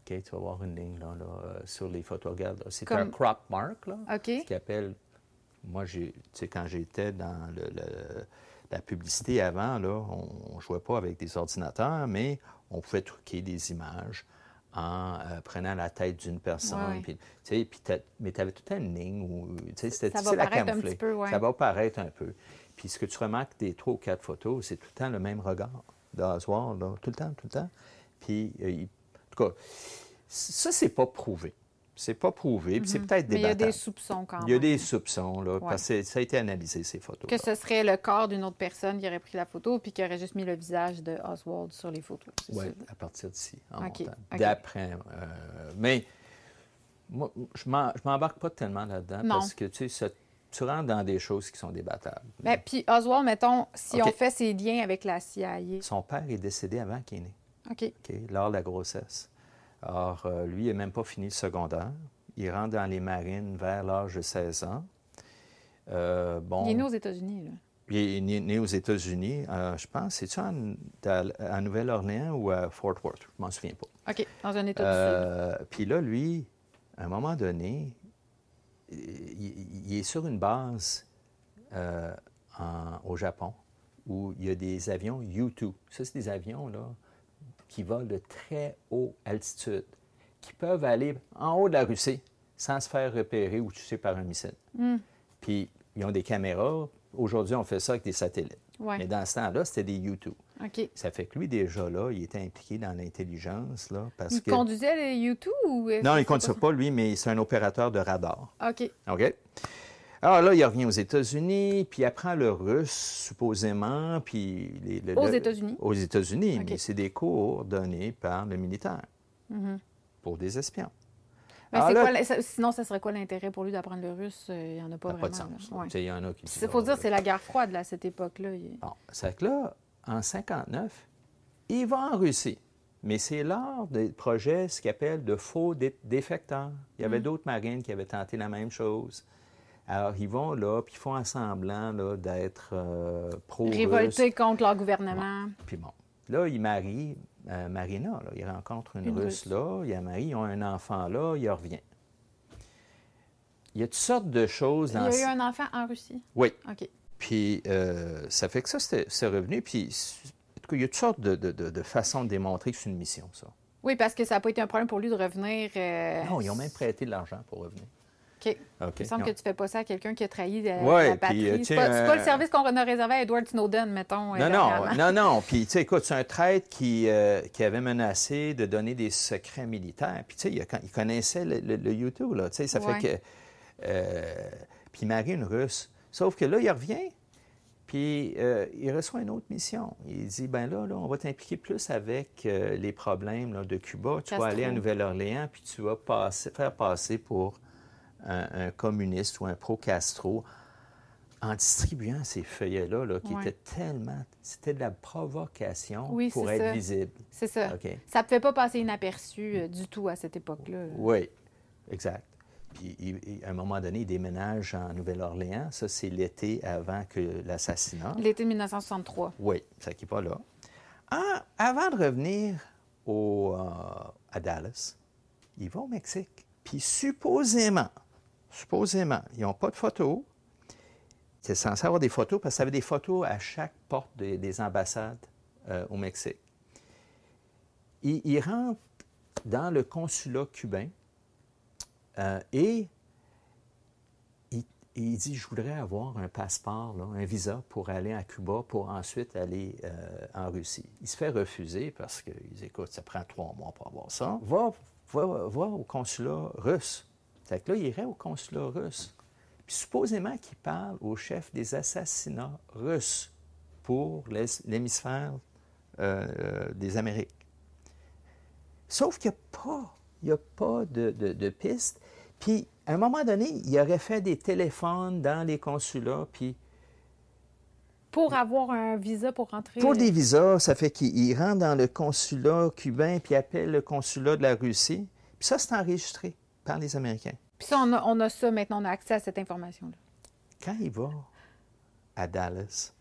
OK, tu vas voir une ligne, là, là, euh, sur les photos. Regarde, c'est Comme- un crop mark, là. OK. Ce qu'ils appellent... Moi, j'ai, tu sais, quand j'étais dans le- le- la publicité avant, là, on ne jouait pas avec des ordinateurs, mais on pouvait truquer des images en euh, prenant la tête d'une personne. Puis, mais tu avais tout une ligne où c'était difficile à un camoufler. petit peu, ouais. Ça va paraître un peu. Puis ce que tu remarques des trois ou quatre photos, c'est tout le temps le même regard d'Oswald, tout le temps, tout le temps. Puis, euh, il- en tout cas, ça, c'est pas prouvé. C'est pas prouvé, puis c'est peut-être Mhm. Mais il y a débattable. des soupçons quand même. Il y a des soupçons, là, Ouais. parce que ça a été analysé, ces photos. Que ce serait le corps d'une autre personne qui aurait pris la photo puis qui aurait juste mis le visage de Oswald sur les photos. Oui, à partir d'ici, en OK, montant. OK. D'après. euh, mais moi, je je m'embarque pas tellement là-dedans parce que tu sais, ça- tu rentres dans des choses qui sont débattables. Ben, puis Oswald, mettons, si on fait ses liens avec la CIA. Son père est décédé avant qu'il est né, OK. OK, lors de la grossesse. Alors, euh, lui, il n'a même pas fini le secondaire. Il rentre dans les marines vers l'âge de 16 ans. Euh, bon, Il est né aux États-Unis, là. Il est né, né aux États-Unis, euh, je pense. C'est-tu à Nouvelle-Orléans ou à Fort Worth? Je m'en souviens pas. OK. Dans un État du Puis là, lui, à un moment donné, il, il est sur une base en- au Japon où il y a des avions U-2. Ça, c'est des avions là, qui volent de très haute altitude, qui peuvent aller en haut de la Russie sans se faire repérer ou tuer par un missile. Hmm. Puis, ils ont des caméras. Aujourd'hui, on fait ça avec des satellites. Ouais. Mais dans ce temps-là, c'était des U-2. Sud. OK. Ça fait que lui, déjà là, il était impliqué dans l'intelligence, là, parce Il que... conduisait les U2 ou... Non, il ne conduisait pas, lui, mais c'est un opérateur de radar. OK. OK? Alors là, il revient aux États-Unis, puis il apprend le russe, supposément, puis... les- le- Aux États-Unis? Aux États-Unis, mais c'est des cours donnés par le militaire Mhm. pour des espions. C'est là, quoi la- ça- sinon, ça serait quoi l'intérêt pour lui d'apprendre le russe? Euh, Il n'y en a pas ça n'a pas de vraiment. sens. Ouais. Sais, Il y en a qui. Il faut ah, dire c'est la guerre froide, là, à cette époque-là. Il- Bon, c'est que là, en 59, il va en Russie. Mais c'est lors des projets, ce qu'ils appellent de faux dé- défecteurs. Il y avait Mm. d'autres marines qui avaient tenté la même chose. Alors, ils vont là, puis ils font un semblant d'être euh, pro-russes. Révolté contre leur gouvernement. Puis bon, là, il marie euh, Marina. Là. Il rencontre une, Une Russe, Russe. là. Il a marié, ils ont un enfant là, il revient. Il y a toutes sortes de choses Il y a eu un enfant en Russie? Oui. OK. Puis euh, ça fait que ça, c'est revenu. Puis en tout cas, il y a toutes sortes de, de- de- de façons de démontrer que c'est une mission, ça. Oui, parce que ça n'a pas été un problème pour lui de revenir. euh, Non, ils ont même prêté de l'argent pour revenir. OK. Il me semble que tu fais pas ça à quelqu'un qui a trahi la, Ouais, la patrie. euh, c'est pas, le euh, service qu'on a réservé à Edward Snowden, mettons. euh, Non, non, non, non. Puis, tu sais, écoute, c'est un traître qui, euh, qui avait menacé de donner des secrets militaires. Puis, tu sais, il, connaissait le, le- le YouTube, là. Tu sais, ça Ouais. fait que. euh, puis, il marie une Russe. Sauf que là, il revient. Puis, euh, il reçoit une autre mission. Il dit ben là, là on va t'impliquer plus avec euh, les problèmes là, de Cuba. Tu vas aller à Nouvelle-Orléans, puis tu vas passer, faire passer pour un, un communiste ou un pro-Castro en distribuant ces feuillets-là, là, qui Ouais. étaient tellement. C'était de la provocation Oui, pour être ça. visible. C'est ça. Ça ne pouvait pas passer inaperçu euh, du tout à cette époque-là. Oui, exact. Puis, il- il- à un moment donné, il déménage en Nouvelle-Orléans. Ça, c'est l'été avant que l'assassinat. L'été 1963. Oui, ça qui n'est pas là. Ah, avant de revenir au, euh, à Dallas, il va au Mexique. Puis supposément, supposément, ils n'ont pas de photos. était censé avoir des photos parce que ça avait des photos à chaque porte des, des ambassades euh, au Mexique. Il, rentre dans le consulat cubain euh, et il, dit Je voudrais avoir un passeport, un visa pour aller à Cuba pour ensuite aller euh, en Russie. Il se fait refuser parce qu'il dit Écoute, ça prend trois mois pour avoir ça. Va, va au consulat russe. Fait que là, il irait au consulat russe. Puis supposément qu'il parle au chef des assassinats russes pour l'hémisphère euh, des Amériques. Sauf qu'il n'y a pas, il y a pas de, de, de, piste. Puis, à un moment donné, il aurait fait des téléphones dans les consulats, puis... Pour avoir un visa pour rentrer... Pour des visas, ça fait qu'il rentre dans le consulat cubain, puis appelle le consulat de la Russie. Puis ça, c'est enregistré par les Américains. Puis ça, on a, on a, ça maintenant, on a accès à cette information-là. Quand il va à Dallas,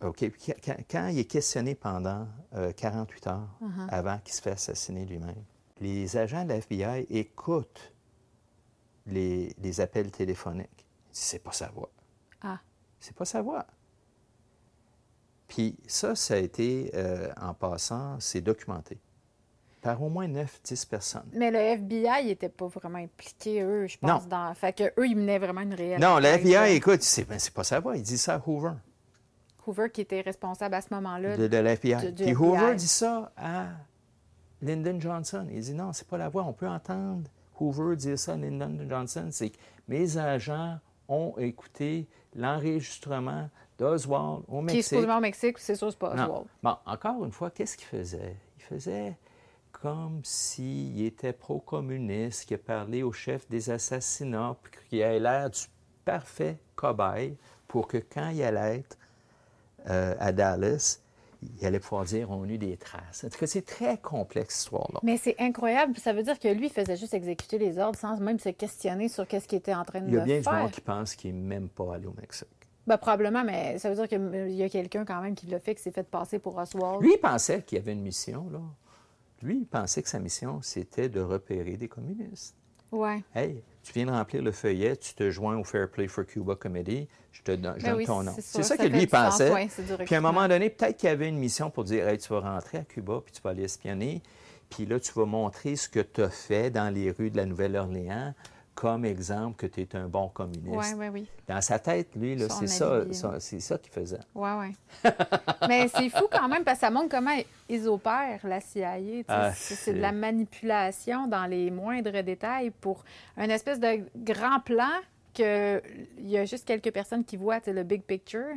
OK, quand, quand il est questionné pendant euh, 48 heures uh -huh. avant qu'il se fasse assassiner lui-même, les agents de la FBI écoutent les, les appels téléphoniques. C'est pas sa voix. Ah. C'est pas sa voix. Puis ça, ça a été, euh, en passant, c'est documenté par au moins 9-10 personnes. Mais le FBI n'était pas vraiment impliqué, eux, je pense. Non. Dans... Fait que eux, ils menaient vraiment une réelle. Non, le FBI, écoute, c'est ben, pas sa voix. Il dit ça à Hoover. Hoover qui était responsable à ce moment-là. De, de l'FBI. Puis Hoover dit ça à Lyndon Johnson. Il dit non, c'est pas la voix. On peut entendre Hoover dire ça à Lyndon Johnson. C'est que mes agents ont écouté l'enregistrement d'Oswald au Mexique. Qui est supposément au Mexique, c'est sûr, c'est pas Oswald. Bon, encore une fois, qu'est-ce qu'il faisait? Il faisait comme s'il était pro-communiste, qu'il a parlé au chef des assassinats, puis qu'il a l'air du parfait cobaye pour que quand il allait être euh, à Dallas, il allait pouvoir dire on a eu des traces. En tout cas, c'est très complexe, cette histoire-là. Mais c'est incroyable. Ça veut dire que lui, il faisait juste exécuter les ordres sans même se questionner sur qu'est-ce qu'il était en train de faire. Il y a bien du monde qui pense qu'il n'est même pas allé au Mexique. Ben, probablement, mais ça veut dire qu'il y a quelqu'un quand même qui l'a fait, qui s'est fait passer pour Oswald. Lui, il pensait qu'il y avait une mission, là. Lui, il pensait que sa mission, c'était de repérer des communistes. Ouais. Hey, tu viens de remplir le feuillet, tu te joins au Fair Play for Cuba Committee, je te donne, je ben donne oui, ton nom. C'est ça, ça que lui pensait. Puis à un moment donné, peut-être qu'il y avait une mission pour dire hey, tu vas rentrer à Cuba, puis tu vas aller espionner, puis là, tu vas montrer ce que tu as fait dans les rues de la Nouvelle-Orléans comme exemple que tu es un bon communiste. Oui, oui, oui. Dans sa tête, lui, c'est ça, ça c'est ça qu'il faisait. Oui, oui. Mais c'est fou quand même, parce que ça montre comment ils opèrent, la CIA. Ah, c'est de la manipulation dans les moindres détails pour un espèce de grand plan qu'il y a juste quelques personnes qui voient le big picture.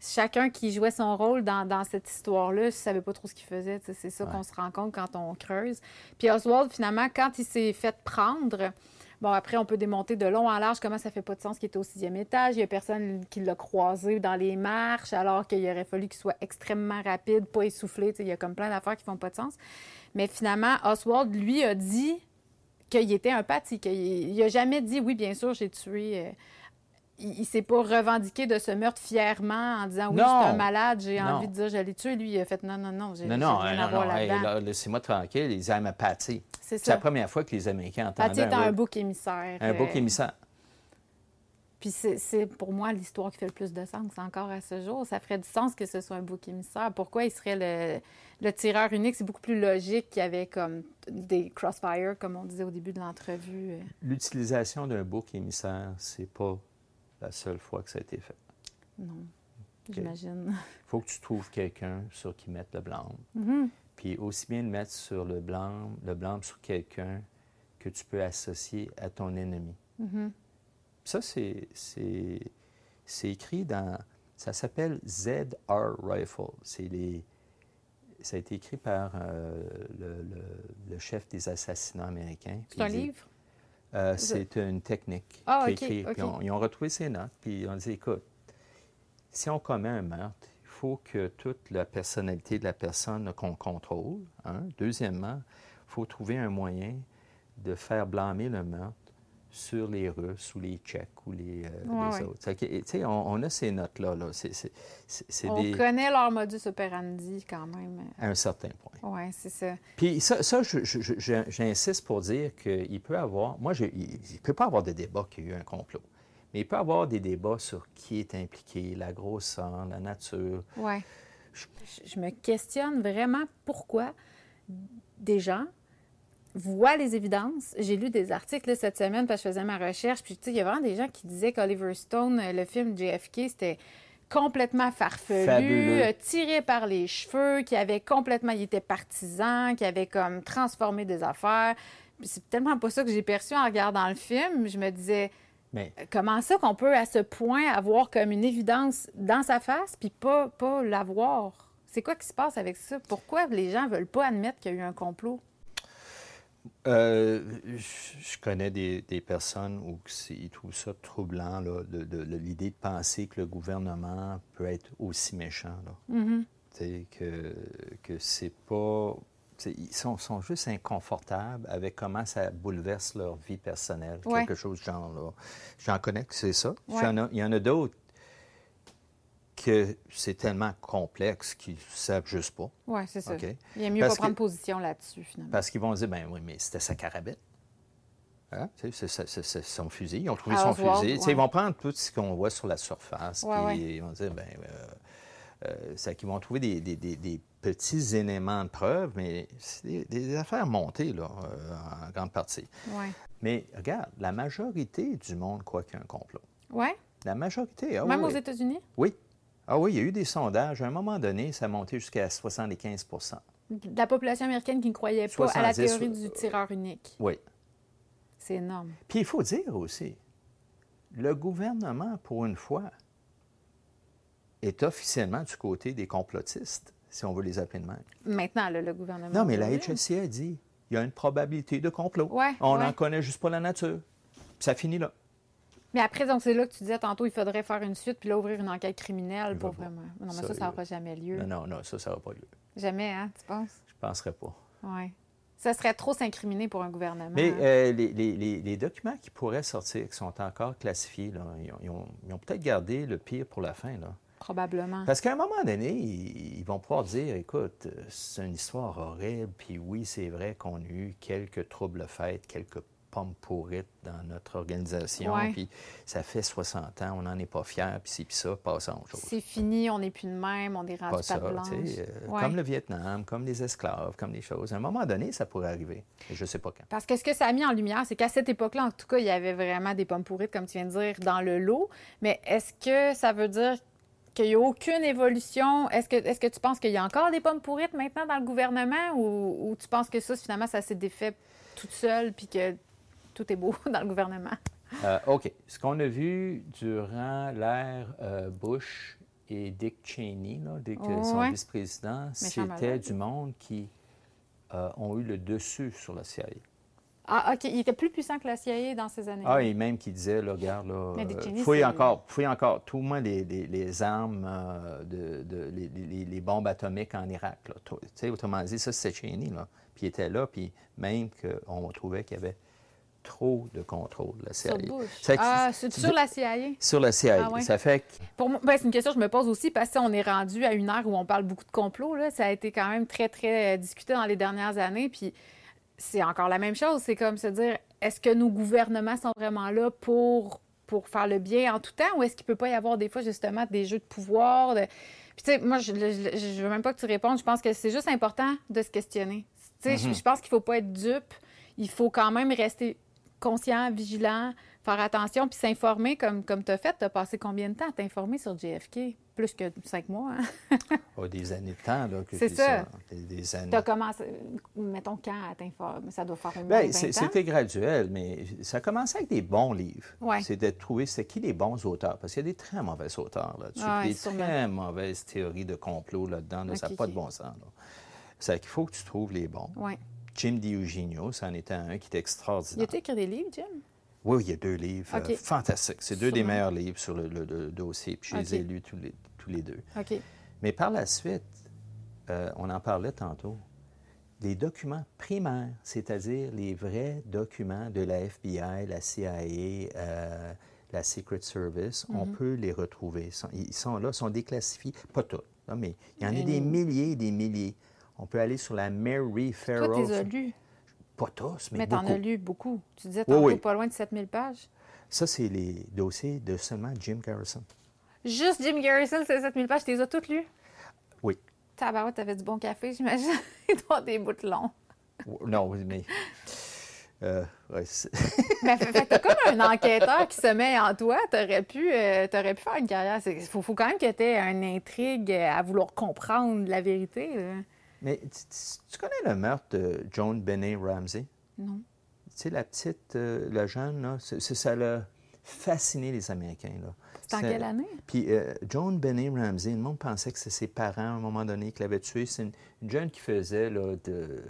Chacun qui jouait son rôle dans, dans cette histoire-là, ne savait pas trop ce qu'il faisait. C'est ça ouais. qu'on se rend compte quand on creuse. Puis Oswald, finalement, quand il s'est fait prendre, Bon, après, on peut démonter de long en large comment ça fait pas de sens qu'il était au sixième étage. Il y a personne qui l'a croisé dans les marches, alors qu'il aurait fallu qu'il soit extrêmement rapide, pas essoufflé. il y a comme plein d'affaires qui font pas de sens. Mais finalement, Oswald, lui, a dit qu'il était un pâti. Il n'a jamais dit, oui, bien sûr, j'ai tué. Euh, il ne s'est pas revendiqué de ce meurtre fièrement en disant oui, c'est un malade, j'ai envie de dire je l'ai tué. Lui, il a fait non, non, non, j'ai non, non, rien non, à non, hey, là-dedans. là, laissez-moi tranquille, ils aiment Patty. C'est C'est la première fois que les Américains entendaient Patty est un, un bouc émissaire. un bouc euh, émissaire. Puis c'est pour moi l'histoire qui fait le plus de sens encore à ce jour. Ça ferait du sens que ce soit un bouc émissaire. Pourquoi il serait le, le tireur unique? C'est beaucoup plus logique qu'il y avait comme des crossfire, comme on disait au début de l'entrevue. euh. L'utilisation d'un bouc émissaire, c'est pas la seule fois que ça a été fait. Non, j'imagine. Il faut que tu trouves quelqu'un sur qui mettre le blâme. Mhm. Puis aussi bien le mettre sur le blâme, le blâme sur quelqu'un que tu peux associer à ton ennemi. Mhm. Ça, c'est, écrit dans... Ça s'appelle ZR Rifle. C'est les... Ça a été écrit par euh, le, le, le chef des assassinats américains. C'est un livre? Euh, c'est une technique. Ah. Puis on- ils ont retrouvé ses notes, puis ils ont dit, écoute, si on commet un meurtre, il faut que toute la personnalité de la personne qu'on contrôle. hein. Deuxièmement, il faut trouver un moyen de faire blâmer le meurtre sur les Russes ou les Tchèques ou les, euh, Ouais, les ouais. autres. Que, on, on a ces notes-là. Là. On des... connaît leur modus operandi quand même. à un certain point. Oui, c'est ça. Puis ça, j'insiste pour dire qu'il peut avoir. Moi, je- il ne peut pas avoir de débat qu'il y a eu un complot. Mais il peut y avoir des débats sur qui est impliqué, la grosseur, la nature. Oui. Je, je me questionne vraiment pourquoi des gens voient les évidences. J'ai lu des articles cette semaine parce que je faisais ma recherche. Puis, tu sais, il y a vraiment des gens qui disaient qu'Oliver Stone, euh, le film JFK, c'était complètement farfelu, Fabuleux. euh, tiré par les cheveux, qui avait complètement, il était partisan, qui avait comme transformé des affaires. C'est tellement pas ça que j'ai perçu en regardant le film. Je me disais, Mais comment ça qu'on peut à ce point avoir comme une évidence dans sa face puis pas, pas l'avoir? C'est quoi qui se passe avec ça? Pourquoi les gens veulent pas admettre qu'il y a eu un complot? Euh, je connais des, des personnes où ils trouvent ça troublant, là, de, de- de l'idée de penser que le gouvernement peut être aussi méchant. Là. Sais, Que, que c'est pas. Ils sont, sont juste inconfortables avec comment ça bouleverse leur vie personnelle, Ouais. quelque chose de genre. là. J'en connais que c'est ça. Ouais. Il y en a d'autres que c'est tellement complexe qu'ils ne savent juste pas. Oui, c'est ça. Il est mieux Parce pas prendre que- position là-dessus, finalement. Parce qu'ils vont dire, ben oui, mais c'était sa carabine. Hein? C'est- son fusil. Ils ont trouvé À son fusil. Ouais. Ils vont prendre tout ce qu'on voit sur la surface. Ouais, puis ouais. ils vont dire, ben, euh, euh, c'est qu'ils vont trouver des, des- des- des petits éléments de preuve, mais c'est des, affaires montées, là, euh, en grande partie. Oui. Mais regarde, la majorité du monde croit qu'il y a un complot. Oui? La majorité, ah Même oui. aux États-Unis? Oui. Ah oui, il y a eu des sondages. À un moment donné, ça a monté jusqu'à 75 De la population américaine qui ne croyait pas à la 70, théorie euh, du tireur unique. Oui. C'est énorme. Puis il faut dire aussi, le gouvernement, pour une fois, est officiellement du côté des complotistes, si on veut les appeler de même. Maintenant, le gouvernement. Non, mais la. HSC a dit, il y a une probabilité de complot. Ouais, on ouais. n'en connaît juste pas la nature. Puis ça finit là. Mais après, donc, c'est là que tu disais tantôt, il faudrait faire une suite puis là, ouvrir une enquête criminelle pour vraiment. Non, mais Ça, ça, n'aura jamais lieu. Non, non, non, ça, ça n'aura pas lieu. Jamais, hein, tu penses? Je ne penserais pas. Oui. Ça serait trop s'incriminer pour un gouvernement. Mais hein. euh, les, les- les- documents qui pourraient sortir, qui sont encore classifiés, là, ils ont, ils ont- ils ont peut-être gardé le pire pour la fin. Là. Probablement. Parce qu'à un moment donné, ils, ils vont pouvoir dire, écoute, c'est une histoire horrible, puis oui, c'est vrai qu'on a eu quelques troubles faits, quelques pourrites dans notre organisation, Ouais. puis ça fait 60 ans, on n'en est pas fiers, puis c'est puis ça, passons chose. C'est fini, on n'est plus de même, on est rendu Pas ça, blanche. euh, Ouais. comme le Vietnam, comme les esclaves, comme des choses. À un moment donné, ça pourrait arriver. Je ne sais pas quand. Parce que ce que ça a mis en lumière, c'est qu'à cette époque-là, en tout cas, il y avait vraiment des pommes pourrites, comme tu viens de dire, dans le lot. Mais est-ce que ça veut dire qu'il n'y a aucune évolution? Est-ce que, est que tu penses qu'il y a encore des pommes pourrites maintenant dans le gouvernement ou, ou tu penses que ça, finalement, ça s'est défait toute seule puis que tout est beau dans le gouvernement? Euh, OK. Ce qu'on a vu durant l'ère euh, Bush et Dick Cheney, là, dès que son Ouais. vice-président, c'était du monde qui euh, ont eu le dessus sur la CIA. Ah, OK. Il était plus puissant que la CIA dans ces années. Ah, et même qui disait, là, regarde, là, Dick Cheney, fouille c'est- encore, fouille encore, tout le moins les, les- les armes, de, de- les, bombes atomiques en Irak. Là. Tout- Tu sais, autrement dit, ça, c'était Cheney, là. Puis il était là, puis même qu'on trouvait qu'il y avait trop de contrôle de la CIA. Sur Ah, sur la CIA? sur la CIA. Ah ouais? Ça fait que Pour moi, ben, c'est une question que je me pose aussi parce qu'on est rendu à une ère où on parle beaucoup de complot. Là. Ça a été quand même très, très euh, discuté dans les dernières années. Puis c'est encore la même chose. C'est comme se dire est-ce que nos gouvernements sont vraiment là pour, pour faire le bien en tout temps ou est-ce qu'il peut pas y avoir des fois justement des jeux de pouvoir? de- Puis tu sais, moi, je ne veux même pas que tu répondes. Je pense que c'est juste important de se questionner. Tu sais, je- Mhm. je pense qu'il faut pas être dupe. Il faut quand même rester conscient, vigilant, faire attention, puis s'informer comme, comme tu as fait. Tu as passé combien de temps à t'informer sur JFK? Plus que cinq mois. Hein? oh, des années de temps là, que C'est dis ça. Des, des années. Tu as commencé, mettons, quand à t'informer? Ça doit faire au moins Ben, 20 c'est- ans. c'était graduel, mais ça commençait avec des bons livres. Ouais. C'est de trouver c'est qui les bons auteurs. Parce qu'il y a des très mauvais auteurs là-dessus. Ah des très mauvaises théories de complot là-dedans. là, ça n'a pas de bon sens. C'est qu'il faut que tu trouves les bons. Ouais. Jim DiEugenio, c'en était un qui était Il extraordinaire. a écrit des livres, Jim? Oui, il y a deux livres euh, fantastiques. C'est deux des meilleurs livres sur le, le- le dossier. Puis je les ai lus tous les, tous les deux. Mais par la suite, euh, on en parlait tantôt, les documents primaires, c'est-à-dire les vrais documents de la FBI, la CIA, euh, la Secret Service, on Mhm. peut les retrouver. Ils sont, ils sont là, sont déclassifiés, pas tous, là, mais il y en a Mais des milliers et des milliers. On peut aller sur la Mary Toi, Farrell. tu les as lus, Pas tous, mais, mais t'en beaucoup. as lu beaucoup. Tu disais Oui, tantôt oui. pas loin de 7000 pages. Ça, c'est les dossiers de seulement Jim Garrison. Juste Jim Garrison, c'est 7000 pages, tu les as toutes lues? Oui. Tabarouette, t'avais du bon café, j'imagine. Il doit des bouts longs. Non, mais. Euh, ouais, Mais fait, fait que t'as comme un enquêteur qui se met en toi. T'aurais pu, euh, t'aurais pu faire une carrière. Il faut, faut quand même que t'aies une intrigue à vouloir comprendre la vérité. là. Mais tu, connais le meurtre de Joan Benet Ramsey? Non. Tu sais, la petite, euh, la jeune, là, ça l'a fasciné les Américains. C'est en quelle année? Puis euh, Joan Benet Ramsey, le monde pensait que c'est ses parents à un moment donné qui l'avaient tuée. C'est une, une jeune qui faisait là, de-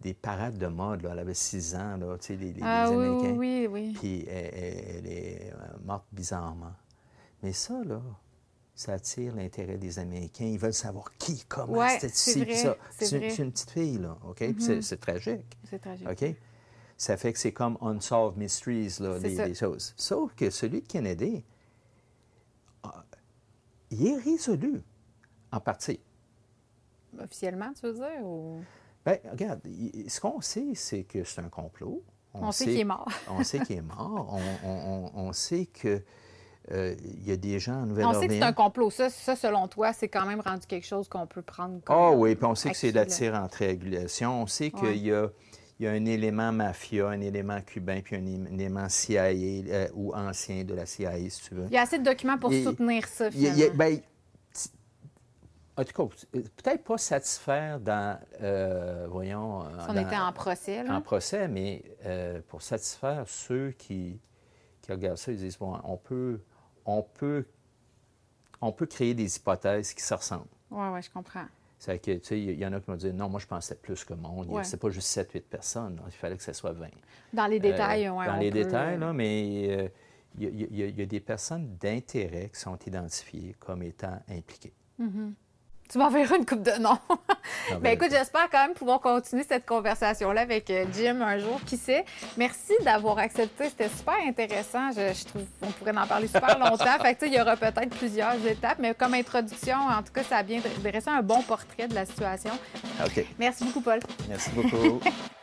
des parades de mode. Là. Elle avait 6 ans, là, tu sais, les, Ah oui, oui, Américains. oui, oui. Puis elle, elle- elle est euh, morte bizarrement. Mais ça, là, ça attire l'intérêt des Américains. Ils veulent savoir qui, comment, Ouais, c'est ça. c'est une petite fille, là, OK? Puis c'est- c'est tragique. C'est tragique. OK? Ça fait que c'est comme Unsolved Mysteries, là, les, ça. les choses. Sauf que celui de Kennedy, ah, il est résolu, en partie. Officiellement, tu veux dire? Ou... Bien, regarde, ce qu'on sait, c'est que c'est un complot. On sait qu'il est mort. on sait qu'il est mort. On, on- on- on sait que euh, il y a des gens en On Nouvelle-Orléans. sait que c'est un complot. Ça, ça, selon toi, c'est quand même rendu quelque chose qu'on peut prendre comme. Ah oui, puis on sait que c'est de la acquis, là. tire en triangulation. On sait qu'il y, a, il y a un élément mafia, un élément cubain, puis un, élément CIA euh, ou ancien de la CIA, si tu veux. Il y a assez de documents pour soutenir ça, finalement. y a- t- en tout cas, peut-être pas satisfaire dans, euh, voyons... Si on dans- était en procès, là. en procès, mais euh, pour satisfaire ceux qui, qui regardent ça, ils disent, bon, on peut, on peut, on peut créer des hypothèses qui se ressemblent. Oui, oui, je comprends. C'est que, tu sais, il y en a qui vont dire, non, moi, je pensais plus que monde. Ouais. C'est pas juste 7-8 personnes. là. Il fallait que ce soit 20. Dans les détails, Euh, ouais, Dans on les peut, détails, euh, là, mais euh, il y, a- y y des personnes d'intérêt qui sont identifiées comme étant impliquées. Tu m'enverras une coupe de noms. Ben écoute, j'espère quand même pouvoir continuer cette conversation-là avec euh, Jim un jour, qui sait. Merci d'avoir accepté, c'était super intéressant. Je, je trouve qu'on pourrait en parler super longtemps. fait que, tu sais, il y aura peut-être plusieurs étapes, mais comme introduction, en tout cas, ça a bien dressé un bon portrait de la situation. OK. Merci beaucoup, Paul. Merci beaucoup.